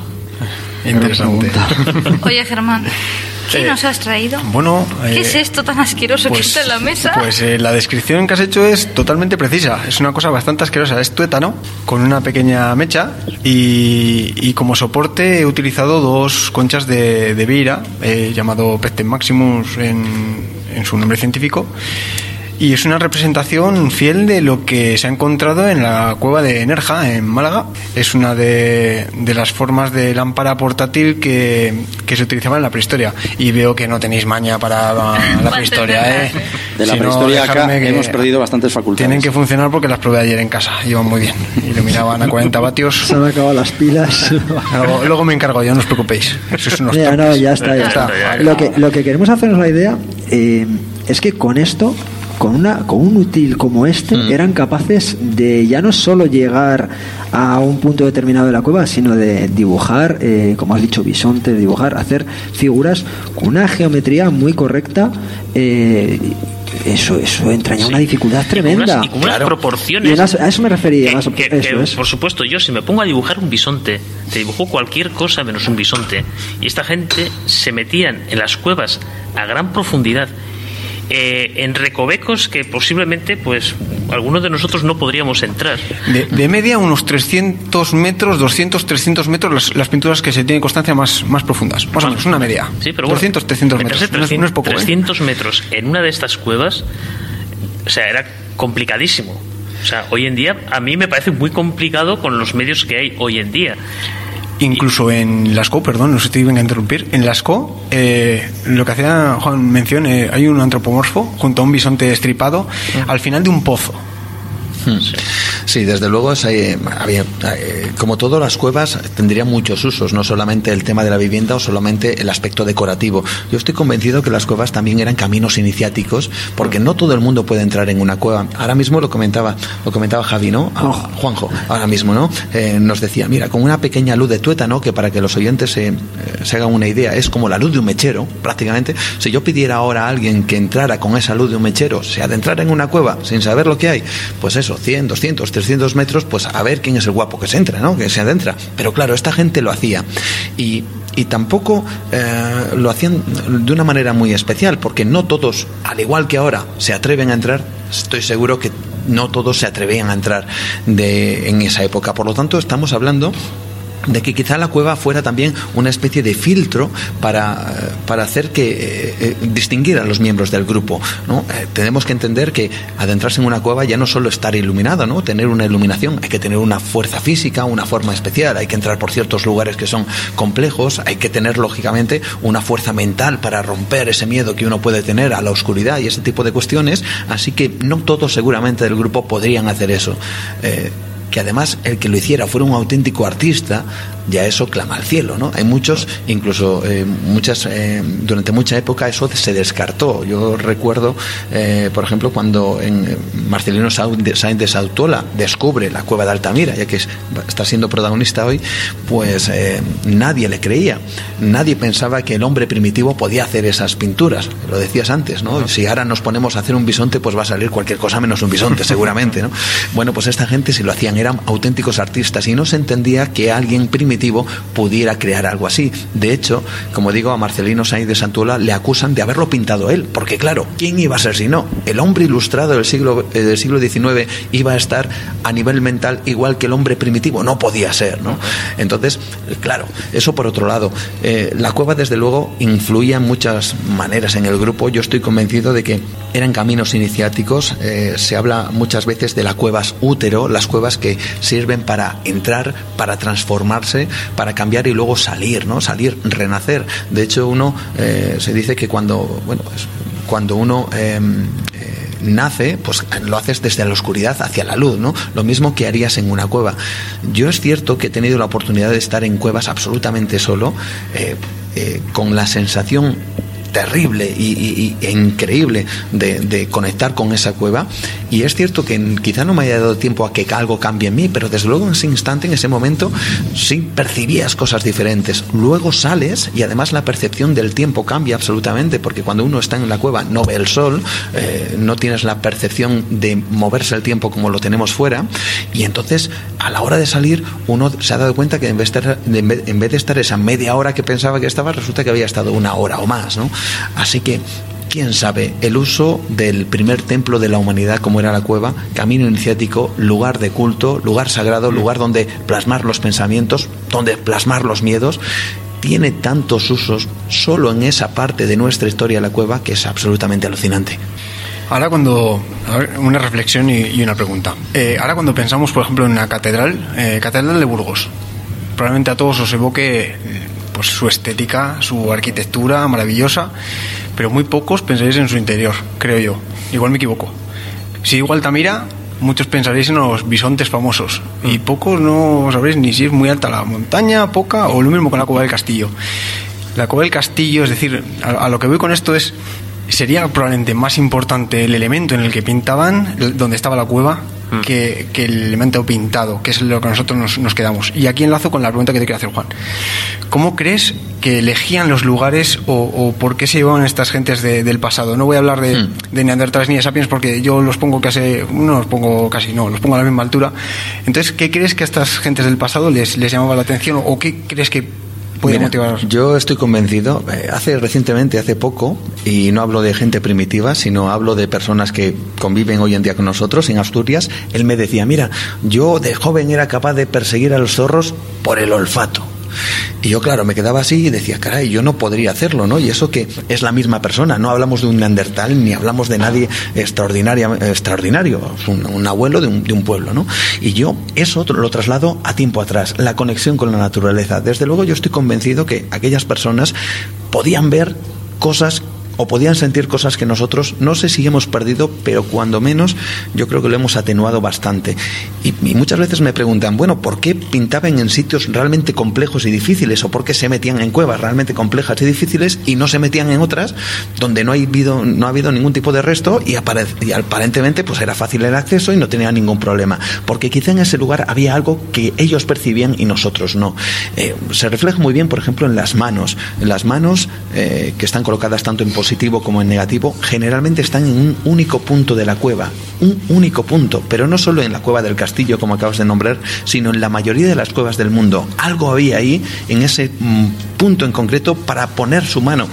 Interesante. Oye, Germán, ¿Qué eh, nos has traído? Bueno, ¿qué es eh, esto tan asqueroso que pues, está en la mesa? Pues eh, la descripción que has hecho es totalmente precisa. Es una cosa bastante asquerosa. Es tuétano con una pequeña mecha y, como soporte he utilizado dos conchas de, de vira, llamado Pecten Maximus en, en su nombre científico y es una representación fiel de lo que se ha encontrado en la cueva de Nerja, en Málaga. Es una de, las formas de lámpara portátil que, se utilizaba en la prehistoria. Y veo que no tenéis maña para la, prehistoria. ¿eh? De la prehistoria acá hemos perdido bastantes facultades. Tienen que funcionar porque las probé ayer en casa. Iban muy bien. Iluminaban a 40 vatios. Se han acabado las pilas. luego, me encargo yo, no os preocupéis. ya, no, ya está, ya, está. Lo que, lo que queremos hacernos la idea eh, es que con esto con, una, con un útil como este mm. eran capaces de ya no solo llegar a un punto determinado de la cueva, sino de dibujar, eh, como has dicho, bisonte, dibujar, hacer figuras con una geometría muy correcta. Eh, eso, eso entraña una dificultad tremenda. Y con unas, proporciones. a eso me refería. Por supuesto, yo si me pongo a dibujar un bisonte, te dibujo cualquier cosa menos un bisonte. Y esta gente se metían en las cuevas a gran profundidad eh, en recovecos que posiblemente pues algunos de nosotros no podríamos entrar. De, media unos 300 metros, 200, 300 metros las, pinturas que se tienen constancia más, más profundas. Más o menos, una media. Sí, pero 200, 300 metros. 300, no es, poco, 300 ¿eh? metros en una de estas cuevas, o sea, era complicadísimo. O sea, hoy en día a mí me parece muy complicado con los medios que hay hoy en día. Incluso en Lascaux, perdón, no sé si te a interrumpir, en Lascaux, eh, lo que hacía Juan mención, eh, hay un antropomorfo junto a un bisonte estripado al final de un pozo. Hmm. Sí, desde luego, había, eh, como todo, las cuevas tendrían muchos usos, no solamente el tema de la vivienda o solamente el aspecto decorativo. Yo estoy convencido que las cuevas también eran caminos iniciáticos, porque no todo el mundo puede entrar en una cueva. Ahora mismo lo comentaba, lo comentaba Javi, ¿no? Ah, Juanjo, ahora mismo, ¿no? Eh, nos decía, mira, con una pequeña luz de tuétano, que para que los oyentes se, eh, se hagan una idea, es como la luz de un mechero, prácticamente. Si yo pidiera ahora a alguien que entrara con esa luz de un mechero, se adentrara en una cueva sin saber lo que hay, pues eso, 100, 200, 300 metros, pues a ver quién es el guapo que se entra, ¿no? Que se adentra. Pero claro, esta gente lo hacía. Y, y tampoco eh, lo hacían de una manera muy especial, porque no todos, al igual que ahora, se atreven a entrar. Estoy seguro que no todos se atrevían a entrar de, en esa época. Por lo tanto, estamos hablando de que quizá la cueva fuera también una especie de filtro para, para hacer que eh, eh, distinguir a los miembros del grupo. ¿no? Eh, tenemos que entender que adentrarse en una cueva ya no solo estar iluminado, ¿no? tener una iluminación, hay que tener una fuerza física, una forma especial, hay que entrar por ciertos lugares que son complejos, hay que tener lógicamente una fuerza mental para romper ese miedo que uno puede tener a la oscuridad y ese tipo de cuestiones, así que no todos seguramente del grupo podrían hacer eso que además el que lo hiciera fuera un auténtico artista, ya eso clama al cielo, ¿no? Hay muchos, incluso eh, muchas, eh, durante mucha época eso se descartó. Yo recuerdo, eh, por ejemplo, cuando en Marcelino Sainz de Sautola descubre la cueva de Altamira, ya que está siendo protagonista hoy, pues nadie le creía, nadie pensaba que el hombre primitivo podía hacer esas pinturas. Lo decías antes, ¿no? Si ahora nos ponemos a hacer un bisonte, pues va a salir cualquier cosa menos un bisonte, seguramente, ¿no? Bueno, pues esta gente si lo hacían eran auténticos artistas y no se entendía que alguien primitivo pudiera crear algo así. De hecho, como digo, a Marcelino Sainz de Santuola le acusan de haberlo pintado él, porque claro, ¿quién iba a ser si no? El hombre ilustrado del siglo, eh, del siglo XIX iba a estar a nivel mental igual que el hombre primitivo, no podía ser, ¿no? Entonces, claro, eso por otro lado. Eh, la cueva, desde luego, influía en muchas maneras en el grupo. Yo estoy convencido de que eran caminos iniciáticos. Eh, se habla muchas veces de las cuevas útero, las cuevas que sirven para entrar, para transformarse, para cambiar y luego salir, ¿no? Salir, renacer. De hecho, uno eh, se dice que cuando, bueno, pues, cuando uno em, eh, nace, pues lo haces desde la oscuridad hacia la luz, ¿no? Lo mismo que harías en una cueva. Yo es cierto que he tenido la oportunidad de estar en cuevas absolutamente solo, eh, con la sensación terrible y, e increíble de, conectar con esa cueva. Y es cierto que quizá no me haya dado tiempo a que algo cambie en mí, pero desde luego en ese instante, en ese momento, sí percibías cosas diferentes. Luego sales y además la percepción del tiempo cambia absolutamente, porque cuando uno está en la cueva no ve el sol, eh, no tienes la percepción de moverse el tiempo como lo tenemos fuera, y entonces a la hora de salir uno se ha dado cuenta que en vez de estar, en vez de estar esa media hora que pensaba que estaba, resulta que había estado una hora o más, ¿no? Así que, quién sabe, el uso del primer templo de la humanidad como era la cueva, camino iniciático, lugar de culto, lugar sagrado, mm. lugar donde plasmar los pensamientos, donde plasmar los miedos, tiene tantos usos solo en esa parte de nuestra historia la cueva que es absolutamente alucinante. Ahora cuando, una reflexión y, una pregunta. Eh, ahora cuando pensamos, por ejemplo, en una catedral, eh, Catedral de Burgos, probablemente a todos os evoque pues su estética, su arquitectura maravillosa, pero muy pocos pensaréis en su interior, creo yo. Igual me equivoco. Si digo Altamira, muchos pensaréis en los bisontes famosos y pocos no sabréis ni si es muy alta la montaña, poca o lo mismo con la cueva del castillo. La cueva del castillo, es decir, a, lo que voy con esto es sería probablemente más importante el elemento en el que pintaban, donde estaba la cueva, Mm. que, el elemento pintado, que es lo que nosotros nos, quedamos. Y aquí enlazo con la pregunta que te quiero hacer, Juan. ¿Cómo crees que elegían los lugares o, por qué se llevaban estas gentes del pasado? No voy a hablar de, mm. de Neandertales ni de Sapiens porque yo los pongo casi, no los pongo casi, no, los pongo a la misma altura. Entonces, ¿qué crees que a estas gentes del pasado les, les llamaba la atención o qué crees que yo estoy convencido, eh, hace recientemente, hace poco, y no hablo de gente primitiva, sino hablo de personas que conviven hoy en día con nosotros en Asturias, él me decía, mira, yo de joven era capaz de perseguir a los zorros por el olfato. Y yo, claro, me quedaba así y decía, caray, yo no podría hacerlo, ¿no? Y eso que es la misma persona, no hablamos de un neandertal ni hablamos de nadie extraordinario, un, un abuelo de un, de un, pueblo, ¿no? Y yo eso lo traslado a tiempo atrás, la conexión con la naturaleza. Desde luego yo estoy convencido que aquellas personas podían ver cosas o podían sentir cosas que nosotros no sé si hemos perdido, pero cuando menos yo creo que lo hemos atenuado bastante. Y, muchas veces me preguntan, bueno, ¿por qué pintaban en sitios realmente complejos y difíciles? ¿O por qué se metían en cuevas realmente complejas y difíciles y no se metían en otras donde no ha habido, no ha habido ningún tipo de resto y, aparentemente pues era fácil el acceso y no tenía ningún problema? Porque quizá en ese lugar había algo que ellos percibían y nosotros no. Eh, se refleja muy bien, por ejemplo, en las manos. En las manos eh, que están colocadas tanto en positivo como en negativo, generalmente están en un único punto de la cueva, un único punto, pero no solo en la cueva del castillo, como acabas de nombrar, sino en la mayoría de las cuevas del mundo. Algo había ahí, en ese mm, punto en concreto, para poner su mano.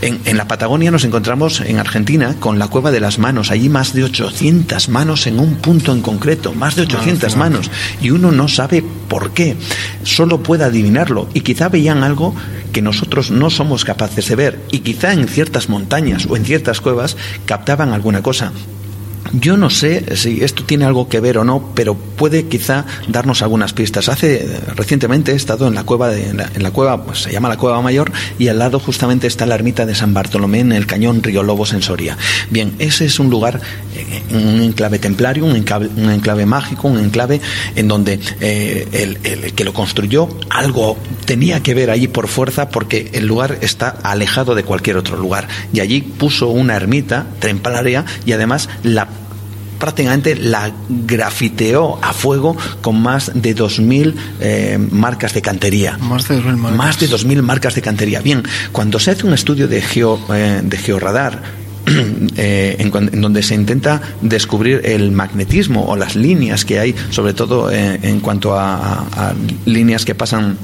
En, la Patagonia nos encontramos en Argentina con la cueva de las manos, allí más de 800 manos en un punto en concreto, más de 800 manos, y uno no sabe por qué, solo puede adivinarlo, y quizá veían algo que nosotros no somos capaces de ver. Y quizá en ciertas montañas o en ciertas cuevas captaban alguna cosa. Yo no sé si esto tiene algo que ver o no, pero puede quizá darnos algunas pistas. Hace recientemente he estado en la cueva de, en la, cueva, pues, se llama la Cueva Mayor y al lado justamente está la ermita de San Bartolomé en el cañón Río Lobos en Soria. Bien, ese es un lugar, eh, un enclave templario, un enclave, mágico, un enclave en donde eh, el, el que lo construyó algo tenía que ver allí por fuerza porque el lugar está alejado de cualquier otro lugar y allí puso una ermita templaria y además la prácticamente la grafiteó a fuego con más de 2.000 eh, marcas de cantería. Más de 2.000 marcas. Más de 2.000 marcas de cantería. Bien, cuando se hace un estudio de, geo, eh, de georradar, eh, en, donde se intenta descubrir el magnetismo o las líneas que hay, sobre todo en cuanto a líneas que pasan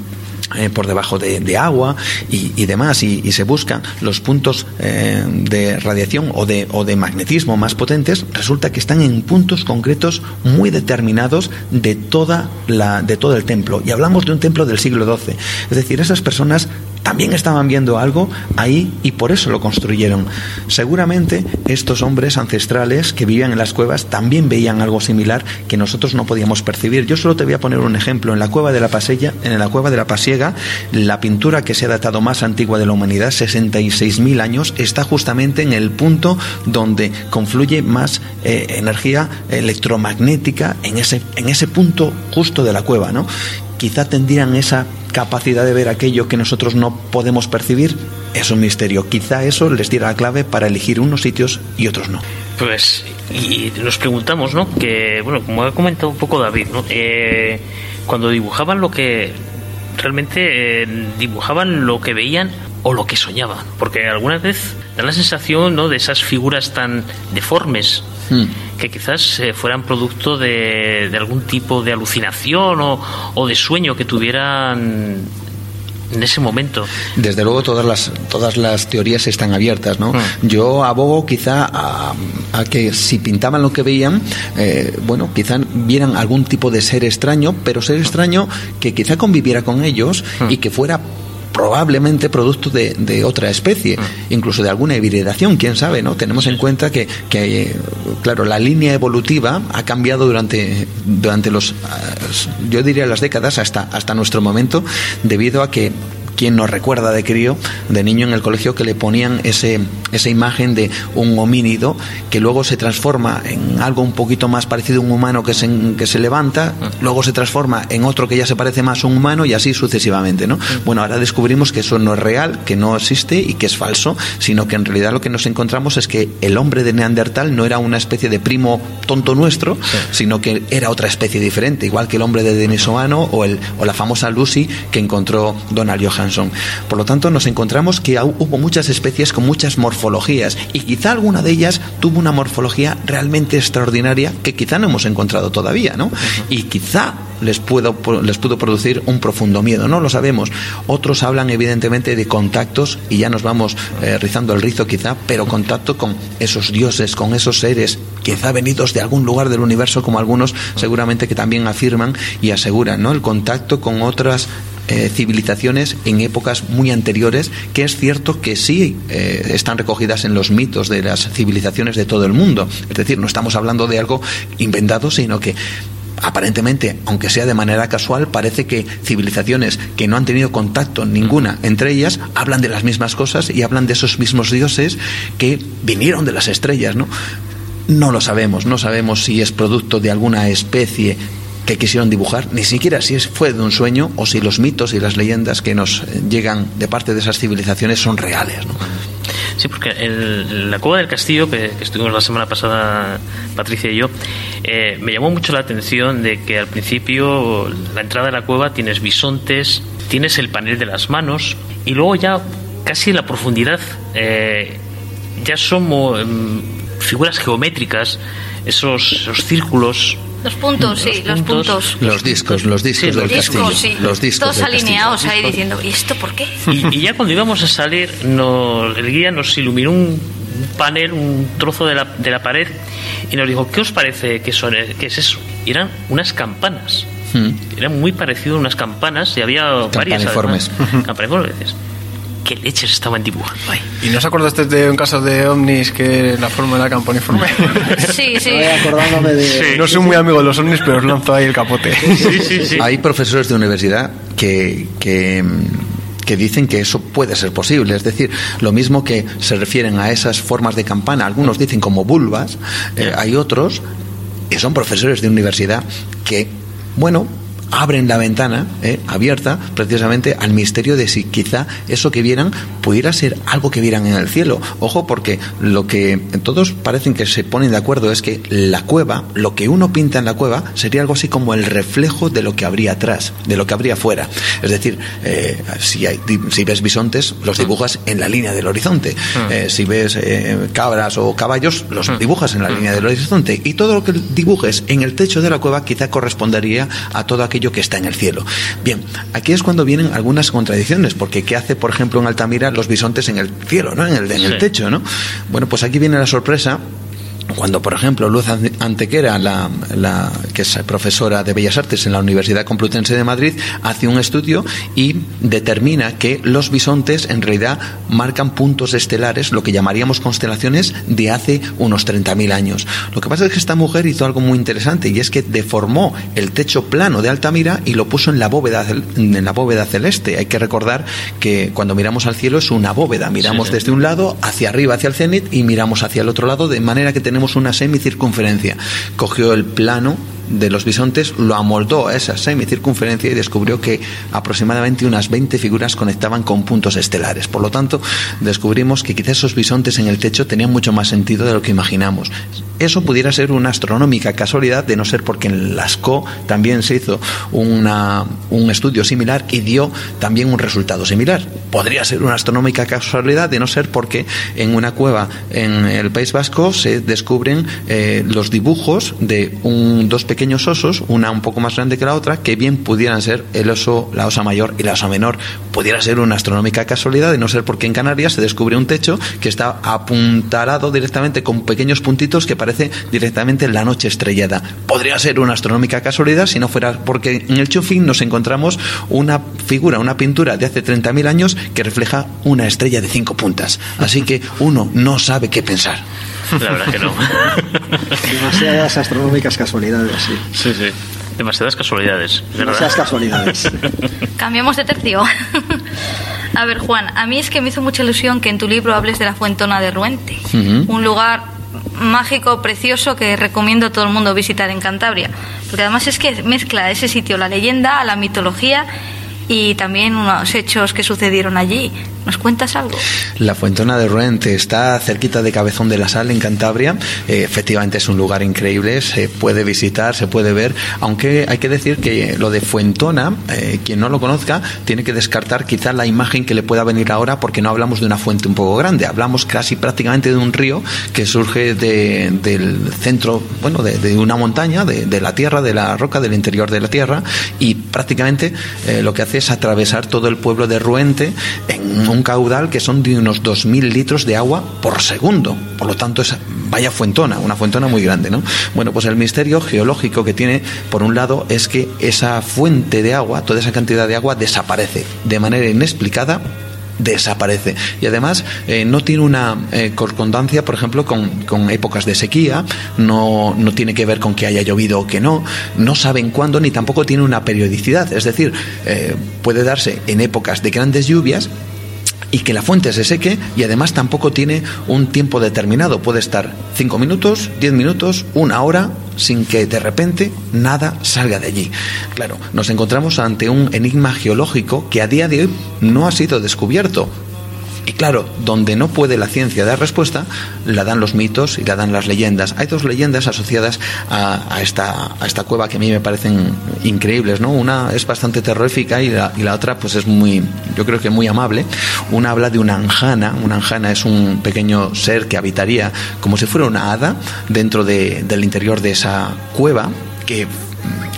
eh, por debajo de, agua y, demás, y, se buscan los puntos eh, de radiación o de, o de magnetismo más potentes, resulta que están en puntos concretos muy determinados de, toda la, de todo el templo. Y hablamos de un templo del siglo XII. Es decir, esas personas también estaban viendo algo ahí y por eso lo construyeron. Seguramente estos hombres ancestrales que vivían en las cuevas también veían algo similar que nosotros no podíamos percibir. Yo solo te voy a poner un ejemplo. En la cueva de la Pasella, en la cueva de la Pasiega, la pintura que se ha datado más antigua de la humanidad, 66.000 años, está justamente en el punto donde confluye más eh, energía electromagnética en ese, en ese punto justo de la cueva, ¿no? Quizá tendrían esa capacidad de ver aquello que nosotros no podemos percibir es un misterio. Quizá eso les diera la clave para elegir unos sitios y otros no. Pues, y nos preguntamos, ¿no? Que, bueno, como ha comentado un poco David, ¿no? Eh, cuando dibujaban lo que realmente eh, dibujaban lo que veían o lo que soñaban, porque alguna vez da la sensación, ¿no? De esas figuras tan deformes. Hmm que quizás eh, fueran producto de, algún tipo de alucinación o, de sueño que tuvieran en ese momento. Desde luego todas las todas las teorías están abiertas, ¿no? Hmm. Yo abogo quizá a, que si pintaban lo que veían, eh, bueno, quizá vieran algún tipo de ser extraño, pero ser extraño que quizá conviviera con ellos hmm. y que fuera probablemente producto de, otra especie, mm. incluso de alguna hibridación, quién sabe, ¿no? Tenemos en cuenta que, que, claro, la línea evolutiva ha cambiado durante, durante los, yo diría las décadas hasta, hasta nuestro momento, debido a que quien nos recuerda de crío, de niño en el colegio, que le ponían ese, esa imagen de un homínido que luego se transforma en algo un poquito más parecido a un humano que se, que se levanta, luego se transforma en otro que ya se parece más a un humano y así sucesivamente. ¿no? Bueno, ahora descubrimos que eso no es real, que no existe y que es falso, sino que en realidad lo que nos encontramos es que el hombre de Neandertal no era una especie de primo tonto nuestro, sino que era otra especie diferente, igual que el hombre de Denisovano o, el, o la famosa Lucy que encontró Donald Por lo tanto, nos encontramos que hubo muchas especies con muchas morfologías y quizá alguna de ellas tuvo una morfología realmente extraordinaria que quizá no hemos encontrado todavía, ¿no? Y quizá les, puedo, les pudo producir un profundo miedo, no lo sabemos. Otros hablan evidentemente de contactos y ya nos vamos eh, rizando el rizo quizá, pero contacto con esos dioses, con esos seres, quizá venidos de algún lugar del universo, como algunos seguramente que también afirman y aseguran, ¿no? El contacto con otras eh, civilizaciones en épocas muy anteriores, que es cierto que sí eh, están recogidas en los mitos de las civilizaciones de todo el mundo. Es decir, no estamos hablando de algo inventado, sino que aparentemente, aunque sea de manera casual, parece que civilizaciones que no han tenido contacto ninguna entre ellas hablan de las mismas cosas y hablan de esos mismos dioses que vinieron de las estrellas, ¿no? No lo sabemos, no sabemos si es producto de alguna especie que quisieron dibujar, ni siquiera si fue de un sueño o si los mitos y las leyendas que nos llegan de parte de esas civilizaciones son reales. ¿no? Sí, porque en la cueva del castillo, que, estuvimos la semana pasada, Patricia y yo, eh, me llamó mucho la atención de que al principio la entrada de la cueva tienes bisontes, tienes el panel de las manos y luego ya casi en la profundidad eh, ya somos em, figuras geométricas, esos círculos los puntos, sí, los puntos. Los discos, los discos del castillo. Los discos Todos alineados ahí diciendo, ¿y esto por qué? Y, ya cuando íbamos a salir, el guía nos iluminó un panel, un trozo de la, de la pared y nos dijo, ¿qué os parece que, son, que es eso? Y eran unas campanas. Hmm. Eran muy parecido a unas campanas y había varias. Campaniformes. Campaniformes qué leches estaban dibujando ahí. ¿Y no os acordaste de un caso de ovnis que la forma era campaniforme? Sí, sí. acordándome de... no soy muy amigo de los ovnis, pero os lanzo ahí el capote. Sí, sí, sí. Hay profesores de universidad que, que que dicen que eso puede ser posible. Es decir, lo mismo que se refieren a esas formas de campana, algunos dicen como vulvas, eh, hay otros que son profesores de universidad que, bueno, abren la ventana eh, abierta precisamente al misterio de si quizá eso que vieran pudiera ser algo que vieran en el cielo. Ojo, porque lo que todos parecen que se ponen de acuerdo es que la cueva, lo que uno pinta en la cueva, sería algo así como el reflejo de lo que habría atrás, de lo que habría fuera. Es decir, eh, si, hay, si ves bisontes, los dibujas en la línea del horizonte. Ah. Eh, si ves cabras o caballos, los ah. dibujas en la ah. línea del horizonte. Y todo lo que dibujes en el techo de la cueva quizá correspondería a todo aquello que está en el cielo. Bien, aquí es cuando vienen algunas contradicciones, porque ¿qué hace, por ejemplo, en Altamira los bisontes en el cielo, ¿no? en el, en el techo? ¿no? Bueno, pues aquí viene la sorpresa cuando, por ejemplo, Luz Antequera, la, que es profesora de Bellas Artes en la Universidad Complutense de Madrid, hace un estudio y determina que los bisontes en realidad marcan puntos estelares, lo que llamaríamos constelaciones, de hace unos 30.000 años. Lo que pasa es que esta mujer hizo algo muy interesante y es que deformó el techo plano de Altamira y lo puso en la bóveda, en la bóveda celeste. Hay que recordar que cuando miramos al cielo es una bóveda, miramos desde un lado hacia arriba, hacia el cenit, y miramos hacia el otro lado, de manera que tenemos una semicircunferencia. Cogió el plano de los bisontes, lo amoldó a esa semicircunferencia y descubrió que aproximadamente unas 20 figuras conectaban con puntos estelares. Por lo tanto, descubrimos que quizás esos bisontes en el techo tenían mucho más sentido de lo que imaginamos. Eso pudiera ser una astronómica casualidad, de no ser porque en Lascaux también se hizo una, un estudio similar y dio también un resultado similar. Podría ser una astronómica casualidad, de no ser porque en una cueva en el País Vasco se descubren eh, los dibujos de un, dos pequeños osos, una un poco más grande que la otra, que bien pudieran ser el oso, la osa mayor y la osa menor. Pudiera ser una astronómica casualidad, de no ser porque en Canarias se descubre un techo que está apuntalado directamente con pequeños puntitos que parecen directamente la noche estrellada. Podría ser una astronómica casualidad si no fuera porque en el Chufing nos encontramos una figura, una pintura de hace 30.000 años que refleja una estrella de cinco puntas. Así que uno no sabe qué pensar. La verdad que no. Demasiadas astronómicas casualidades, sí. Sí, sí. Demasiadas casualidades. Demasiadas casualidades. Cambiamos de tercio. A ver, Juan, a mí es que me hizo mucha ilusión que en tu libro hables de la Fuentona de Ruente, un lugar mágico, precioso, que recomiendo a todo el mundo visitar en Cantabria. Porque además es que mezcla ese sitio la leyenda, la mitología y también unos hechos que sucedieron allí. ¿Nos cuentas algo? La Fuentona de Ruente está cerquita de Cabezón de la Sal, en Cantabria. Eh, efectivamente es un lugar increíble, se puede visitar, se puede ver, aunque hay que decir que lo de Fuentona, eh, quien no lo conozca, tiene que descartar quizá la imagen que le pueda venir ahora porque no hablamos de una fuente un poco grande, hablamos casi prácticamente de un río que surge del centro, bueno, de, una montaña, de, la tierra, de la roca, del interior de la tierra, y prácticamente eh, lo que hace es atravesar todo el pueblo de Ruente en un caudal que son de unos 2.000 litros de agua por segundo. Por lo tanto, es vaya fuentona, una fuentona muy grande, ¿no? Bueno, pues el misterio geológico que tiene, por un lado, es que esa fuente de agua, toda esa cantidad de agua, desaparece de manera inexplicada desaparece. Y además eh, no tiene una eh, correspondencia, por ejemplo, con, épocas de sequía, no, no, tiene que ver con que haya llovido o que no, no saben cuándo ni tampoco tiene una periodicidad. Es decir, eh, puede darse en épocas de grandes lluvias y que la fuente se seque y además tampoco tiene un tiempo determinado. Puede estar cinco minutos, diez minutos, una hora sin que de repente nada salga de allí. Claro, nos encontramos ante un enigma geológico que a día de hoy no ha sido descubierto. Y claro, donde no puede la ciencia dar respuesta, la dan los mitos y la dan las leyendas. Hay dos leyendas asociadas a, esta, a esta cueva que a mí me parecen increíbles, ¿no? Una es bastante terrorífica y la, otra pues es muy, yo creo que muy amable. Una habla de una anjana, una anjana es un pequeño ser que habitaría como si fuera una hada dentro del interior de esa cueva que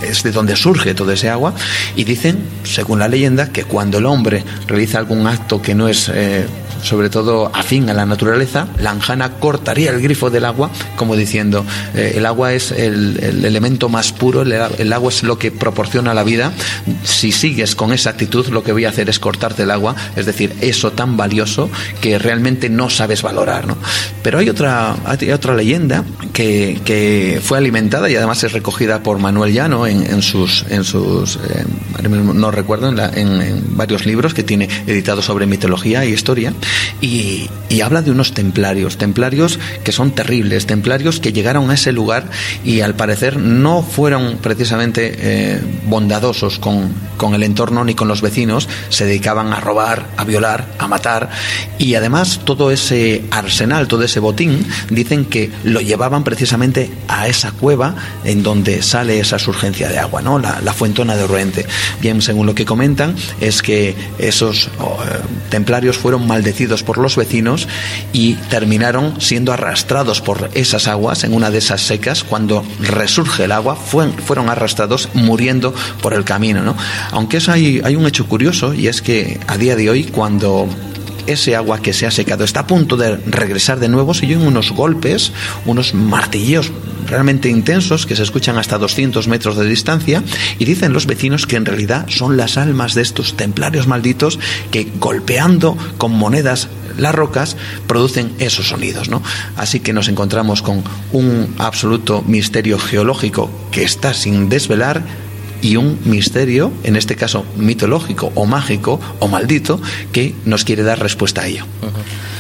es de donde surge todo ese agua, y dicen, según la leyenda, que cuando el hombre realiza algún acto que no es eh, sobre todo afín a la naturaleza, la anjana cortaría el grifo del agua, como diciendo, eh, el agua es el, elemento más puro, el, agua es lo que proporciona la vida, si sigues con esa actitud, lo que voy a hacer es cortarte el agua, es decir, eso tan valioso que realmente no sabes valorar. ¿no? Pero hay otra, hay otra leyenda que, que, fue alimentada y además es recogida por Manuel Llano en, sus, en sus eh, no recuerdo, en, en varios libros que tiene editados sobre mitología e historia, y, habla de unos templarios, templarios que son terribles, templarios que llegaron a ese lugar y al parecer no fueron precisamente eh, bondadosos con, con el entorno ni con los vecinos, se dedicaban a robar, a violar, a matar y además todo ese arsenal, todo ese botín, dicen que lo llevaban precisamente a esa cueva en donde sale esa surgencia de agua, ¿no? la, la fuentona de Orrente. Bien, según lo que comentan, es que esos oh, eh, templarios fueron maldecidos por los vecinos y terminaron siendo arrastrados por esas aguas en una de esas secas. Cuando resurge el agua, fueron arrastrados muriendo por el camino. ¿no? Aunque es, hay, hay un hecho curioso y es que a día de hoy, cuando ese agua que se ha secado está a punto de regresar de nuevo, se oyen unos golpes, unos martilleos realmente intensos que se escuchan hasta 200 metros de distancia y dicen los vecinos que en realidad son las almas de estos templarios malditos que golpeando con monedas las rocas producen esos sonidos, ¿no? Así que nos encontramos con un absoluto misterio geológico que está sin desvelar y un misterio, en este caso mitológico o mágico o maldito, que nos quiere dar respuesta a ello.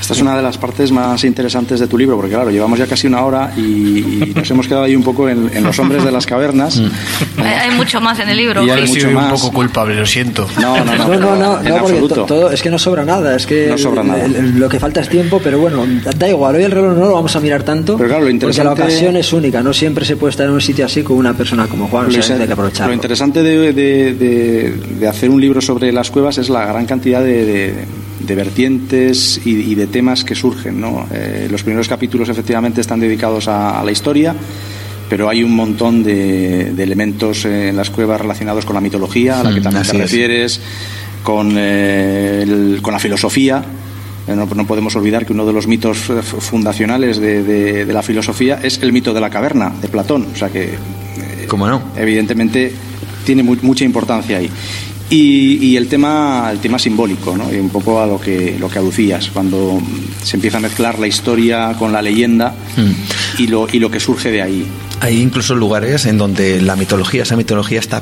Esta es una de las partes más interesantes de tu libro, porque claro, llevamos ya casi una hora y, nos hemos quedado ahí un poco en, los hombres de las cavernas. Mm. Hay, mucho más en el libro. Y hay mucho un poco culpable, lo siento. No, no, no, no, no, no porque todo, es que no sobra nada, es que no sobra nada. lo que falta es tiempo, pero bueno, da igual, hoy el reloj no lo vamos a mirar tanto, pero claro, lo interesante, porque la ocasión es única, no siempre se puede estar en un sitio así con una persona como Juan, lo, hay que aprovecharlo. Lo interesante de, de, de, hacer un libro sobre las cuevas es la gran cantidad de de vertientes y, de temas que surgen. ¿no? Eh, los primeros capítulos efectivamente están dedicados a, la historia, pero hay un montón de, elementos en las cuevas relacionados con la mitología, a la que mm, también te refieres, con, eh, con la filosofía. Eh, no, podemos olvidar que uno de los mitos fundacionales de, la filosofía es el mito de la caverna, de Platón. O sea que, ¿Cómo no? evidentemente, tiene mucha importancia ahí. Y, el tema el tema simbólico ¿no? y un poco a lo que lo que aducías cuando se empieza a mezclar la historia con la leyenda mm. y lo y lo que surge de ahí hay incluso lugares en donde la mitología esa mitología está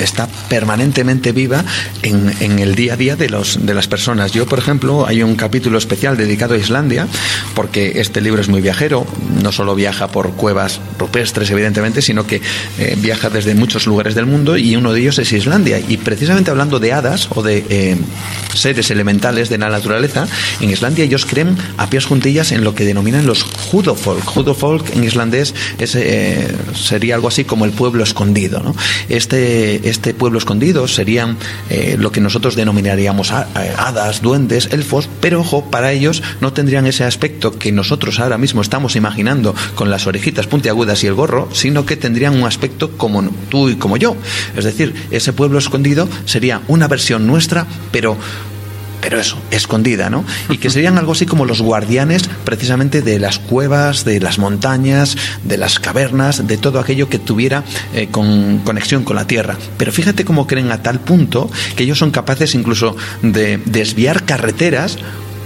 está permanentemente viva en, en, el día a día de, los, de las personas. Yo, por ejemplo, hay un capítulo especial dedicado a Islandia, porque este libro es muy viajero, no solo viaja por cuevas rupestres, evidentemente, sino que eh, viaja desde muchos lugares del mundo y uno de ellos es Islandia. Y precisamente hablando de hadas o de eh, seres elementales de la naturaleza, en Islandia ellos creen a pies juntillas en lo que denominan los Hudofolk. Hudofolk en islandés es, eh, sería algo así como el pueblo escondido. ¿no? Este, este pueblo escondido serían eh, lo que nosotros denominaríamos eh, hadas, duendes, elfos, pero ojo, para ellos no tendrían ese aspecto que nosotros ahora mismo estamos imaginando con las orejitas puntiagudas y el gorro, sino que tendrían un aspecto como tú y como yo. Es decir, ese pueblo escondido sería una versión nuestra, pero pero eso, escondida, ¿no? Y que serían algo así como los guardianes precisamente de las cuevas, de las montañas, de las cavernas, de todo aquello que tuviera eh, con conexión con la tierra. Pero fíjate cómo creen a tal punto que ellos son capaces incluso de desviar carreteras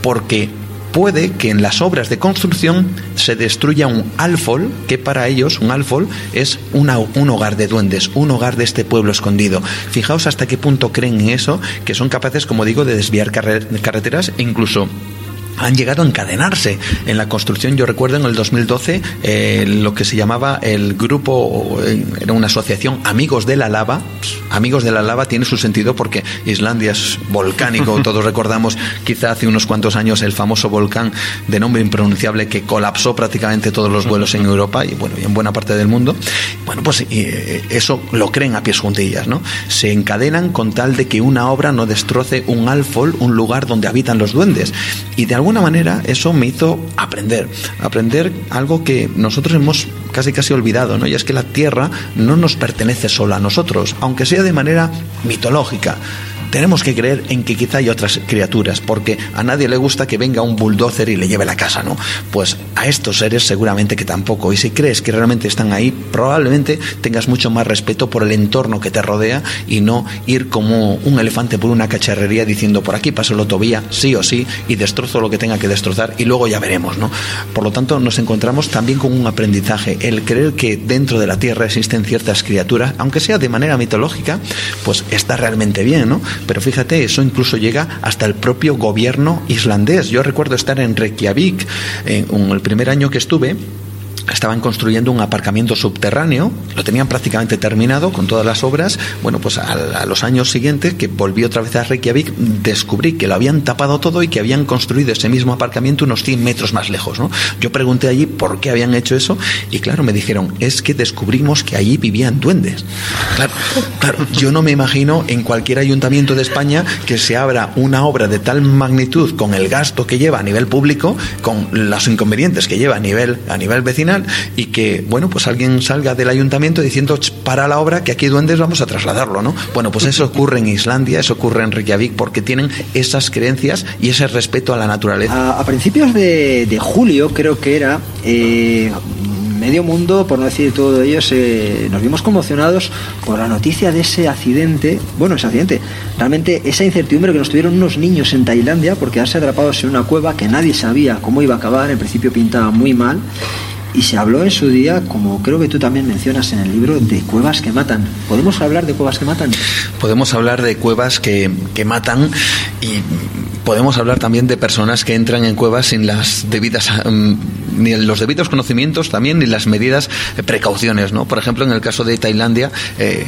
porque puede que en las obras de construcción se destruya un alfol, que para ellos un alfol es un hogar de duendes, un hogar de este pueblo escondido. Fijaos hasta qué punto creen en eso, que son capaces, como digo, de desviar carreteras e incluso han llegado a encadenarse en la construcción. Yo recuerdo en el 2012 eh, lo que se llamaba el grupo, eh, era una asociación Amigos de la Lava. Amigos de la Lava tiene su sentido porque Islandia es volcánico. Todos recordamos quizá hace unos cuantos años el famoso volcán de nombre impronunciable que colapsó prácticamente todos los vuelos en Europa y bueno, y en buena parte del mundo. Bueno, pues eh, eso lo creen a pies juntillas, ¿no? Se encadenan con tal de que una obra no destroce un alfol, un lugar donde habitan los duendes. Y de alguna manera eso me hizo aprender, aprender algo que nosotros hemos casi casi olvidado, ¿no? Y es que la Tierra no nos pertenece solo a nosotros, aunque sea de manera mitológica tenemos que creer en que quizá hay otras criaturas, porque a nadie le gusta que venga un bulldozer y le lleve la casa, ¿no? Pues a estos seres seguramente que tampoco. Y si crees que realmente están ahí, probablemente tengas mucho más respeto por el entorno que te rodea y no ir como un elefante por una cacharrería diciendo por aquí paso la autovía, sí o sí, y destrozo lo que tenga que destrozar y luego ya veremos, ¿no? Por lo tanto, nos encontramos también con un aprendizaje, el creer que dentro de la Tierra existen ciertas criaturas, aunque sea de manera mitológica, pues está realmente bien, ¿no? Pero fíjate, eso incluso llega hasta el propio gobierno islandés. Yo recuerdo estar en Reykjavik, en el primer año que estuve, estaban construyendo un aparcamiento subterráneo, lo tenían prácticamente terminado con todas las obras. Bueno, pues a, los años siguientes, que volví otra vez a Reykjavik, descubrí que lo habían tapado todo y que habían construido ese mismo aparcamiento unos 100 metros más lejos. ¿no? Yo pregunté allí por qué habían hecho eso y claro, me dijeron, es que descubrimos que allí vivían duendes. Claro, claro, yo no me imagino en cualquier ayuntamiento de España que se abra una obra de tal magnitud con el gasto que lleva a nivel público, con los inconvenientes que lleva a nivel, a nivel vecinal, y que, bueno, pues alguien salga del ayuntamiento diciendo para la obra que aquí duendes vamos a trasladarlo, ¿no? Bueno, pues eso ocurre en Islandia, eso ocurre en Reykjavik porque tienen esas creencias y ese respeto a la naturaleza. A, principios de, julio, creo que era, eh, medio mundo, por no decir todo ellos, eh, nos vimos conmocionados por la noticia de ese accidente, bueno, ese accidente, realmente esa incertidumbre que nos tuvieron unos niños en Tailandia por quedarse atrapados en una cueva que nadie sabía cómo iba a acabar, en principio pintaba muy mal y se habló en su día, como creo que tú también mencionas en el libro, de cuevas que matan. ¿Podemos hablar de cuevas que matan? Podemos hablar de cuevas que, que matan y podemos hablar también de personas que entran en cuevas sin las debidas mm, ni los debidos conocimientos también ni las medidas precauciones no por ejemplo en el caso de Tailandia eh,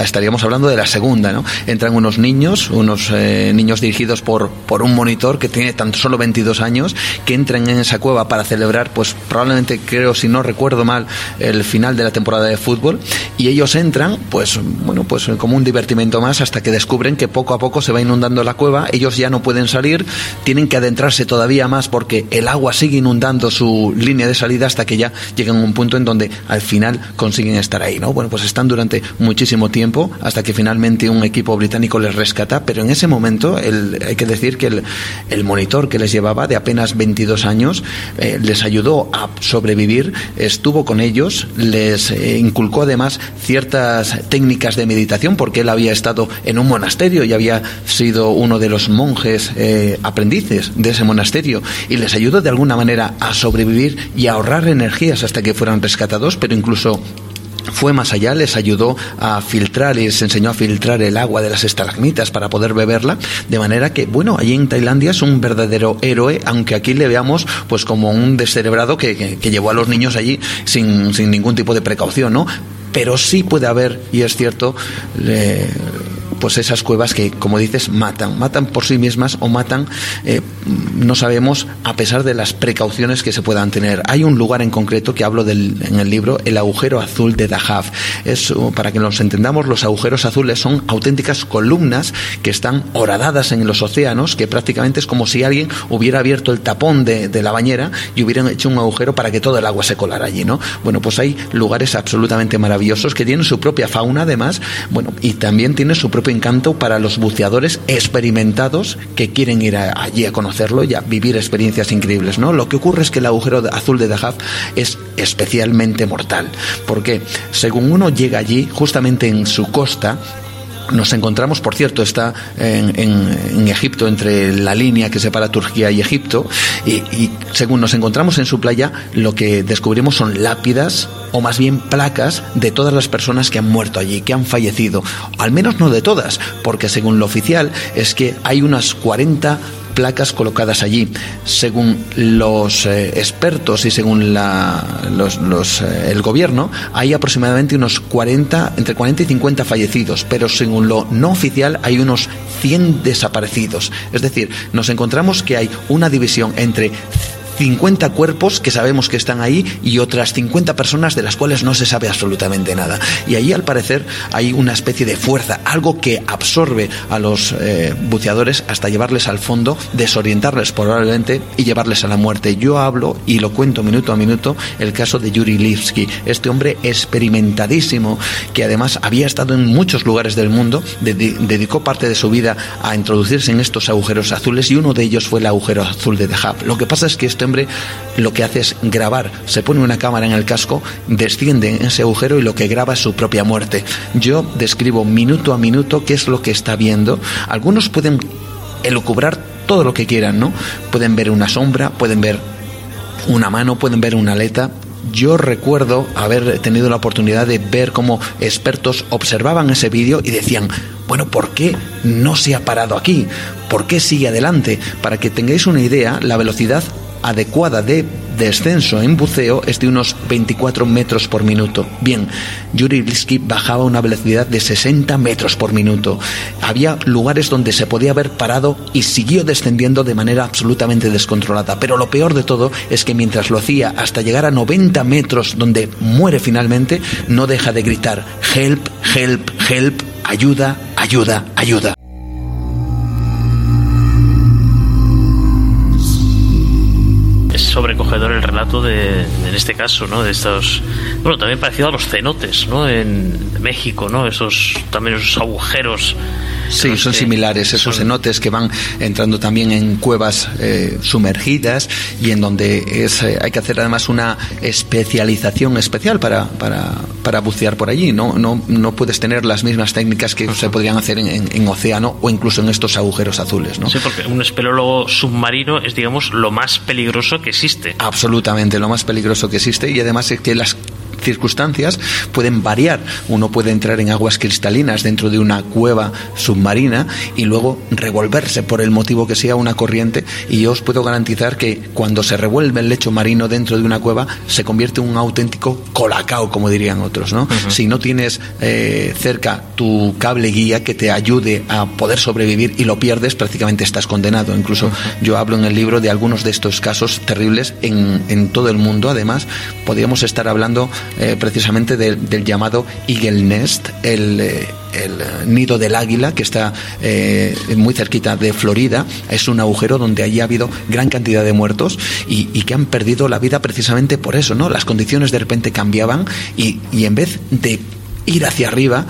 estaríamos hablando de la segunda no entran unos niños unos eh, niños dirigidos por por un monitor que tiene tan solo 22 años que entran en esa cueva para celebrar pues probablemente creo si no recuerdo mal el final de la temporada de fútbol y ellos entran pues bueno pues como un divertimento más hasta que descubren que poco a poco se va inundando la cueva ellos ya no pueden salir, tienen que adentrarse todavía más porque el agua sigue inundando su línea de salida hasta que ya llegan a un punto en donde al final consiguen estar ahí, ¿no? Bueno, pues están durante muchísimo tiempo hasta que finalmente un equipo británico les rescata, pero en ese momento hay que decir que el, monitor que les llevaba de apenas 22 años eh, les ayudó a sobrevivir, estuvo con ellos, les eh, inculcó además ciertas técnicas de meditación porque él había estado en un monasterio y había sido uno de los monjes eh, aprendices de ese monasterio y les ayudó de alguna manera a sobrevivir y a ahorrar energías hasta que fueran rescatados, pero incluso fue más allá, les ayudó a filtrar y les enseñó a filtrar el agua de las estalagmitas para poder beberla, de manera que, bueno, allí en Tailandia es un verdadero héroe, aunque aquí le veamos pues como un descerebrado que, llevó a los niños allí sin, sin, ningún tipo de precaución, ¿no? Pero sí puede haber, y es cierto, pues esas cuevas que, como dices, matan, matan por sí mismas o matan, eh, no sabemos, a pesar de las precauciones que se puedan tener. Hay un lugar en concreto que hablo del, en el libro, el agujero azul de Dahab. Es, para que nos entendamos, los agujeros azules son auténticas columnas que están horadadas en los océanos, que prácticamente es como si alguien hubiera abierto el tapón de, de la bañera y hubieran hecho un agujero para que todo el agua se colara allí, ¿no? Bueno, pues hay lugares absolutamente maravillosos que tienen su propia fauna, además, bueno, y también tienen su propio encanto para los buceadores experimentados que quieren ir allí a conocerlo y a vivir experiencias increíbles. ¿no? Lo que ocurre es que el agujero azul de Dahab es especialmente mortal, porque según uno llega allí, justamente en su costa, nos encontramos, por cierto, está en, Egipto, entre la línea que separa Turquía y Egipto, y, según nos encontramos en su playa, lo que descubrimos son lápidas, o más bien placas, de todas las personas que han muerto allí, que han fallecido. Al menos no de todas, porque según lo oficial es que hay unas 40 placas colocadas allí. Según los eh, expertos y según los, eh, el gobierno, hay aproximadamente unos 40, entre 40 y 50 fallecidos, pero según lo no oficial hay unos 100 desaparecidos. Es decir, nos encontramos que hay una división entre 50 cuerpos que sabemos que están ahí y otras 50 personas de las cuales no se sabe absolutamente nada. Y ahí al parecer hay una especie de fuerza, algo que absorbe a los eh, buceadores hasta llevarles al fondo, desorientarles probablemente y llevarles a la muerte. Yo hablo y lo cuento minuto a minuto el caso de Yuri Lipsky, este hombre experimentadísimo que además había estado en muchos lugares del mundo, dedicó parte de su vida a introducirse en estos agujeros azules y uno de ellos fue el agujero azul de The Hub. Lo que pasa es que este lo que hace es grabar, se pone una cámara en el casco, desciende en ese agujero y lo que graba es su propia muerte. Yo describo minuto a minuto qué es lo que está viendo. Algunos pueden elucubrar todo lo que quieran, ¿no? Pueden ver una sombra, pueden ver una mano, pueden ver una aleta, yo recuerdo haber tenido la oportunidad de ver cómo expertos observaban ese vídeo y decían, bueno, ¿por qué no se ha parado aquí? ¿Por qué sigue adelante? Para que tengáis una idea, la velocidad adecuada de descenso en buceo es de unos 24 metros por minuto. Bien, Yuri Blisky bajaba a una velocidad de 60 metros por minuto. Había lugares donde se podía haber parado y siguió descendiendo de manera absolutamente descontrolada. Pero lo peor de todo es que mientras lo hacía hasta llegar a 90 metros donde muere finalmente, no deja de gritar, help, help, help, ayuda, ayuda, ayuda. Sobrecogedor el relato de, en este caso, ¿no? De estos, bueno, también parecido a los cenotes, ¿no? En México, ¿no? Esos, también esos agujeros Sí, son similares esos cenotes que van entrando también en cuevas eh, sumergidas y en donde es, eh, hay que hacer además una especialización especial para, para, para bucear por allí. ¿no? No, no puedes tener las mismas técnicas que se podrían hacer en, en, océano o incluso en estos agujeros azules. ¿no? Sí, porque un espeleólogo submarino es, digamos, lo más peligroso que existe. Absolutamente, lo más peligroso que existe y además es que las circunstancias pueden variar. Uno puede entrar en aguas cristalinas dentro de una cueva submarina y luego revolverse por el motivo que sea una corriente y yo os puedo garantizar que cuando se revuelve el lecho marino dentro de una cueva se convierte en un auténtico colacao, como dirían otros. ¿no? Si no tienes eh, cerca tu cable guía que te ayude a poder sobrevivir y lo pierdes, prácticamente estás condenado. Incluso yo hablo en el libro de algunos de estos casos terribles en, en todo el mundo. Además, podríamos estar hablando eh, precisamente del llamado Eagle Nest, el, eh, nido del águila que está eh, muy cerquita de Florida. Es un agujero donde allí ha habido gran cantidad de muertos y, que han perdido la vida precisamente por eso, ¿no? Las condiciones de repente cambiaban y, y en vez de ir hacia arriba,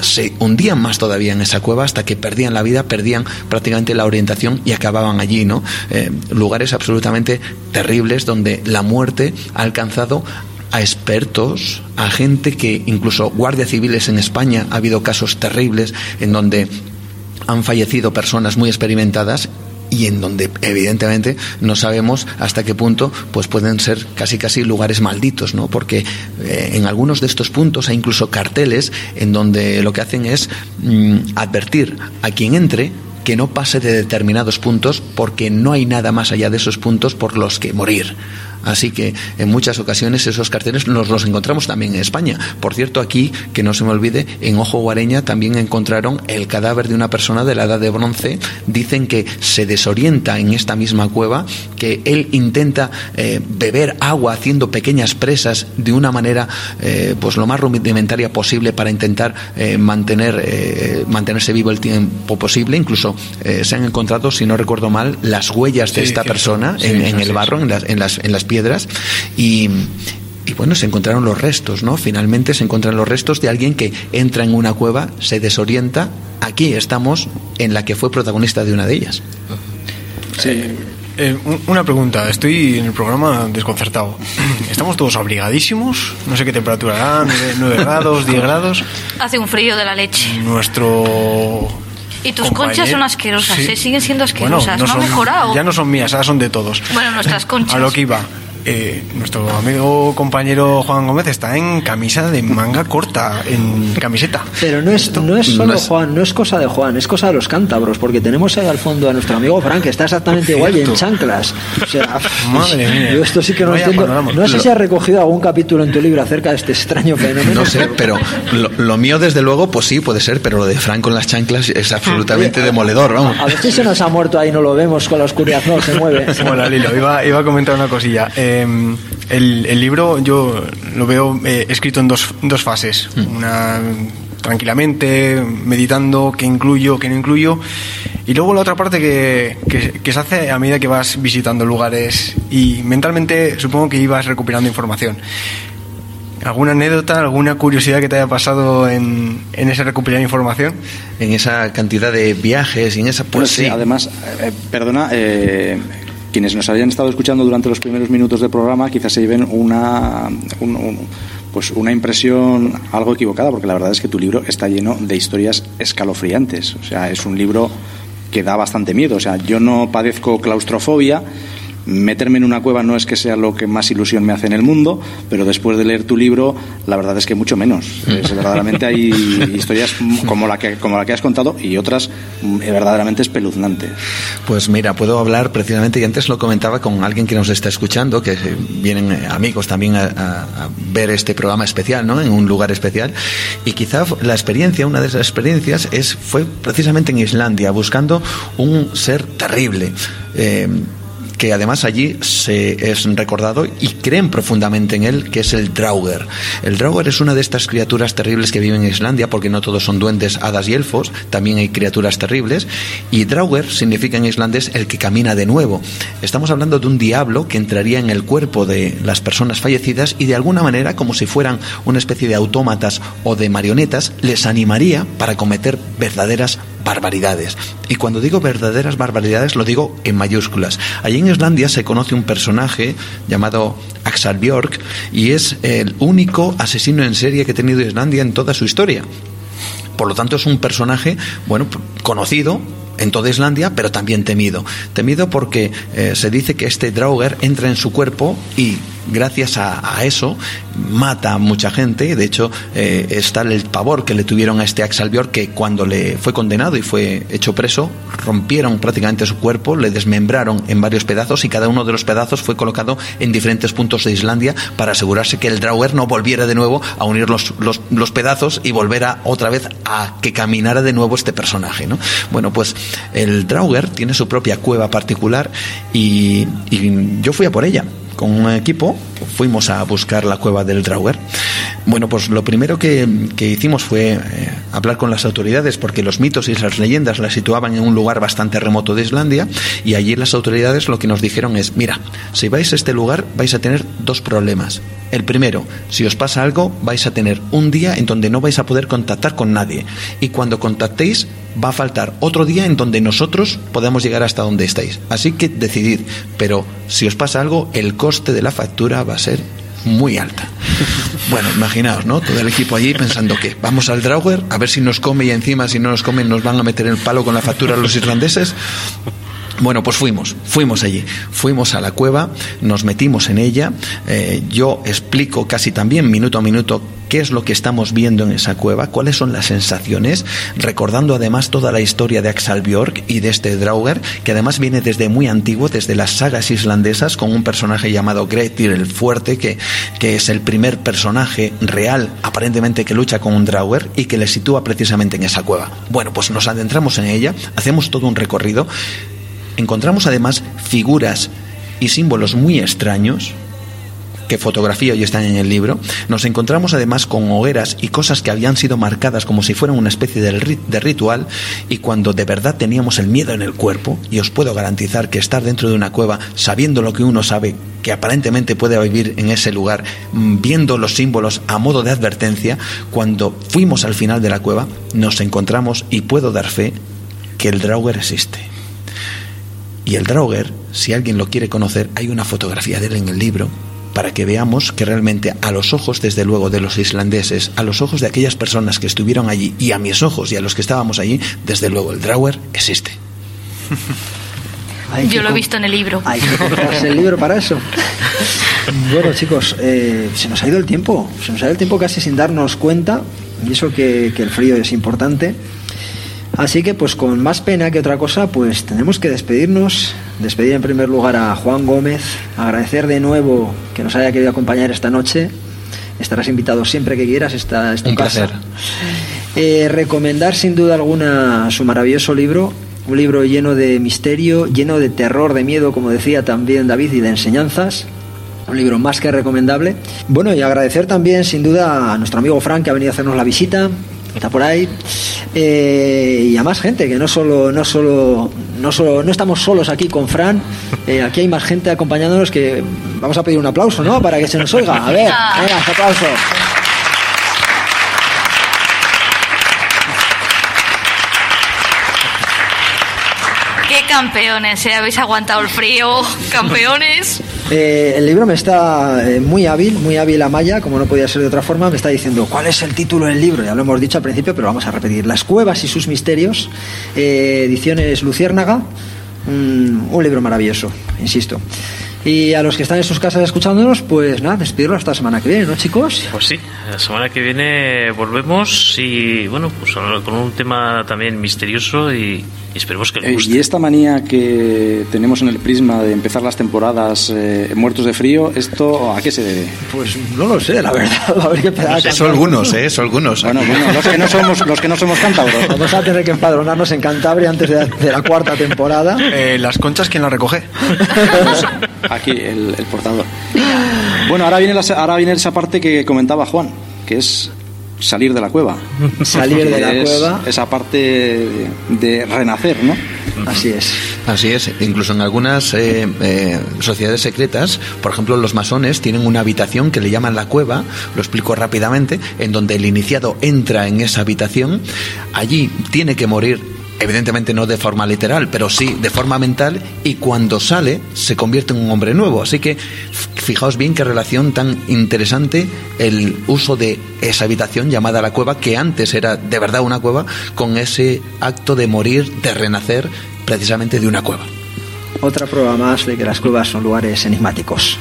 se hundían más todavía en esa cueva hasta que perdían la vida, perdían prácticamente la orientación y acababan allí, ¿no? lugares absolutamente terribles donde la muerte ha alcanzado a expertos, a gente que incluso guardias civiles en España ha habido casos terribles en donde han fallecido personas muy experimentadas y en donde evidentemente no sabemos hasta qué punto pues pueden ser casi casi lugares malditos no porque eh, en algunos de estos puntos hay incluso carteles en donde lo que hacen es mm, advertir a quien entre que no pase de determinados puntos porque no hay nada más allá de esos puntos por los que morir Así que en muchas ocasiones esos carteles nos los encontramos también en España. Por cierto, aquí, que no se me olvide, en Ojo Guareña también encontraron el cadáver de una persona de la edad de bronce. Dicen que se desorienta en esta misma cueva, que él intenta eh, beber agua haciendo pequeñas presas de una manera eh, pues lo más rudimentaria posible para intentar eh, mantener, mantenerse vivo el tiempo posible. Incluso se han encontrado, si no recuerdo mal, las huellas de esta persona en, el barro, en las, en las, en las piedras y, y bueno, se encontraron los restos, ¿no? Finalmente se encuentran los restos de alguien que entra en una cueva, se desorienta. Aquí estamos en la que fue protagonista de una de ellas. Sí. Eh, una pregunta, estoy en el programa desconcertado. ¿Estamos todos abrigadísimos? No sé qué temperatura hará, 9 grados, 10 grados. Hace un frío de la leche. Nuestro y tus conchas son asquerosas, ¿eh? siguen siendo asquerosas, no, han mejorado. Ya no son mías, ahora son de todos. Bueno, nuestras conchas. A lo que iba. Eh, nuestro amigo compañero Juan Gómez está en camisa de manga corta, en camiseta. Pero no es, no es solo Juan, no es cosa de Juan, es cosa de los cántabros, porque tenemos ahí al fondo a nuestro amigo Frank, que está exactamente igual y en chanclas. O sea, Madre mía. Yo esto sí que no entiendo. No sé si has recogido algún capítulo en tu libro acerca de este extraño fenómeno. No sé, pero lo, mío, desde luego, pues sí, puede ser, pero lo de Frank con las chanclas es absolutamente demoledor, vamos. A ver si se nos ha muerto ahí, no lo vemos con la oscuridad, no, se mueve. Bueno, Lilo, iba, iba a comentar una cosilla. Em, el, libro yo lo veo eh, escrito en dos, dos fases. Mm. Una tranquilamente, meditando qué incluyo, qué no incluyo. Y luego la otra parte que, que, se hace a medida que vas visitando lugares y mentalmente supongo que ibas recuperando información. ¿Alguna anécdota, alguna curiosidad que te haya pasado en, en ese recuperar información? En esa cantidad de viajes y en esa... Pues, sí, además, eh, perdona, eh, quienes nos hayan estado escuchando durante los primeros minutos del programa quizás se lleven una, pues una impresión algo equivocada, porque la verdad es que tu libro está lleno de historias escalofriantes. O sea, es un libro que da bastante miedo. O sea, yo no padezco claustrofobia, meterme en una cueva no es que sea lo que más ilusión me hace en el mundo, pero después de leer tu libro, la verdad es que mucho menos. Es, verdaderamente hay historias como la, que, como la que has contado y otras mm, verdaderamente espeluznantes. Pues mira, puedo hablar precisamente, y antes lo comentaba con alguien que nos está escuchando, que vienen eh, amigos también a, a ver este programa especial, ¿no? En un lugar especial. Y quizá la experiencia, una de esas experiencias, es, fue precisamente en Islandia, buscando un ser terrible. Eh, que además allí se es recordado y creen profundamente en él, que es el Drauger. El Drauger es una de estas criaturas terribles que viven en Islandia, porque no todos son duendes, hadas y elfos, también hay criaturas terribles, y Drauger significa en islandés el que camina de nuevo. Estamos hablando de un diablo que entraría en el cuerpo de las personas fallecidas y de alguna manera, como si fueran una especie de autómatas o de marionetas, les animaría para cometer verdaderas barbaridades. Y cuando digo verdaderas barbaridades lo digo en mayúsculas. Allí en Islandia se conoce un personaje llamado Axel Björk y es el único asesino en serie que ha tenido Islandia en toda su historia. Por lo tanto es un personaje, bueno, conocido, en toda Islandia, pero también temido. Temido porque eh, se dice que este Drauger entra en su cuerpo y gracias a, eso mata a mucha gente. De hecho, eh, está el pavor que le tuvieron a este Axel que cuando le fue condenado y fue hecho preso, rompieron prácticamente su cuerpo, le desmembraron en varios pedazos y cada uno de los pedazos fue colocado en diferentes puntos de Islandia para asegurarse que el Drauger no volviera de nuevo a unir los, los, pedazos y volviera otra vez a que caminara de nuevo este personaje. ¿no? Bueno, pues el Drauger tiene su propia cueva particular y yo fui a por ella con un equipo fuimos a buscar la cueva del Drauger. Bueno, pues lo primero que, hicimos fue eh, hablar con las autoridades porque los mitos y las leyendas la situaban en un lugar bastante remoto de Islandia y allí las autoridades lo que nos dijeron es, mira, si vais a este lugar vais a tener dos problemas. El primero, si os pasa algo, vais a tener un día en donde no vais a poder contactar con nadie y cuando contactéis va a faltar otro día en donde nosotros podamos llegar hasta donde estáis. Así que decidid, pero si os pasa algo, el coste de la factura va a ser muy alta. Bueno, imaginaos, ¿no? Todo el equipo allí pensando que vamos al Drauger a ver si nos come y encima si no nos comen nos van a meter el palo con la factura los irlandeses. Bueno, pues fuimos, fuimos allí, fuimos a la cueva, nos metimos en ella, eh, yo explico casi también minuto a minuto qué es lo que estamos viendo en esa cueva, cuáles son las sensaciones, recordando además toda la historia de Axel Björk y de este Drauger, que además viene desde muy antiguo, desde las sagas islandesas, con un personaje llamado Gretir el Fuerte, que, que es el primer personaje real, aparentemente, que lucha con un Drauger y que le sitúa precisamente en esa cueva. Bueno, pues nos adentramos en ella, hacemos todo un recorrido, encontramos además figuras y símbolos muy extraños que fotografía y están en el libro, nos encontramos además con hogueras y cosas que habían sido marcadas como si fueran una especie de, de ritual y cuando de verdad teníamos el miedo en el cuerpo, y os puedo garantizar que estar dentro de una cueva sabiendo lo que uno sabe que aparentemente puede vivir en ese lugar, mm, viendo los símbolos a modo de advertencia, cuando fuimos al final de la cueva, nos encontramos y puedo dar fe que el Drauger existe. Y el Drauger, si alguien lo quiere conocer, hay una fotografía de él en el libro para que veamos que realmente a los ojos, desde luego, de los islandeses, a los ojos de aquellas personas que estuvieron allí y a mis ojos y a los que estábamos allí, desde luego el Drauger existe. Yo lo he visto en el libro. Hay que comprarse el libro para eso. Bueno, chicos, eh, se nos ha ido el tiempo. Se nos ha ido el tiempo casi sin darnos cuenta. Y eso que, que el frío es importante. Así que, pues con más pena que otra cosa, pues tenemos que despedirnos. Despedir en primer lugar a Juan Gómez. Agradecer de nuevo que nos haya querido acompañar esta noche. Estarás invitado siempre que quieras. Esta, esta Un placer. Eh, recomendar sin duda alguna su maravilloso libro, un libro lleno de misterio, lleno de terror, de miedo, como decía también David, y de enseñanzas. Un libro más que recomendable. Bueno, y agradecer también, sin duda, a nuestro amigo Frank que ha venido a hacernos la visita. Está por ahí. Eh, y a más gente, que no solo, no solo, no solo, no estamos solos aquí con Fran. Eh, aquí hay más gente acompañándonos que vamos a pedir un aplauso, ¿no? Para que se nos oiga. A ver, venga, aplauso. ¡Qué campeones! ¿eh? Habéis aguantado el frío. ¡Campeones! Eh, el libro me está eh, muy hábil, muy hábil Amaya, como no podía ser de otra forma, me está diciendo cuál es el título del libro, ya lo hemos dicho al principio, pero vamos a repetir. Las cuevas y sus misterios, eh, ediciones Luciérnaga, un, un libro maravilloso, insisto. Y a los que están en sus casas escuchándonos, pues nada, despedirlos hasta la semana que viene, ¿no, chicos? Pues sí, la semana que viene volvemos y bueno, pues con un tema también misterioso y, y esperemos que les Eh, guste. y esta manía que tenemos en el prisma de empezar las temporadas eh, muertos de frío, ¿esto a qué se debe? Pues no lo sé, la verdad. A ver qué pedazo. Son algunos, ¿eh? Son algunos. Bueno, bueno, los que no somos, los que no somos cántabros. Vamos a tener que empadronarnos en Cantabria antes de, de la cuarta temporada. Eh, las conchas, ¿quién las recoge? Aquí, el, el portador. Bueno, ahora viene, la, ahora viene esa parte que comentaba Juan, que es salir de la cueva. Salir de la Es cueva. Esa parte de, de renacer, ¿no? Así es. Así es, incluso en algunas eh, eh, sociedades secretas, por ejemplo los masones tienen una habitación que le llaman la cueva, lo explico rápidamente, en donde el iniciado entra en esa habitación, allí tiene que morir. Evidentemente no de forma literal, pero sí de forma mental y cuando sale se convierte en un hombre nuevo. Así que fijaos bien qué relación tan interesante el uso de esa habitación llamada la cueva, que antes era de verdad una cueva, con ese acto de morir, de renacer precisamente de una cueva. Otra prueba más de que las cuevas son lugares enigmáticos.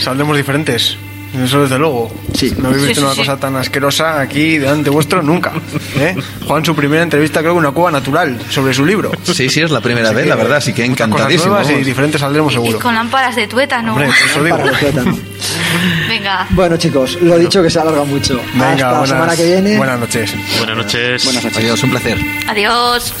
Saldremos diferentes. Eso desde luego. Sí. No habéis visto sí, una sí. cosa tan asquerosa aquí delante vuestro nunca. ¿eh? Juan, su primera entrevista creo que una cueva natural sobre su libro. Sí, sí, es la primera Así vez, que la verdad, así que cosas encantadísimo. nuevas y diferentes saldremos Y seguro. con lámparas de tuétano. Hombre, eso digo. Para el tuétano. Venga. Bueno, chicos, lo dicho que se alarga mucho. Venga, Hasta la semana que viene. buenas noches. Buenas noches. Buenas noches. Adiós, un placer. Adiós.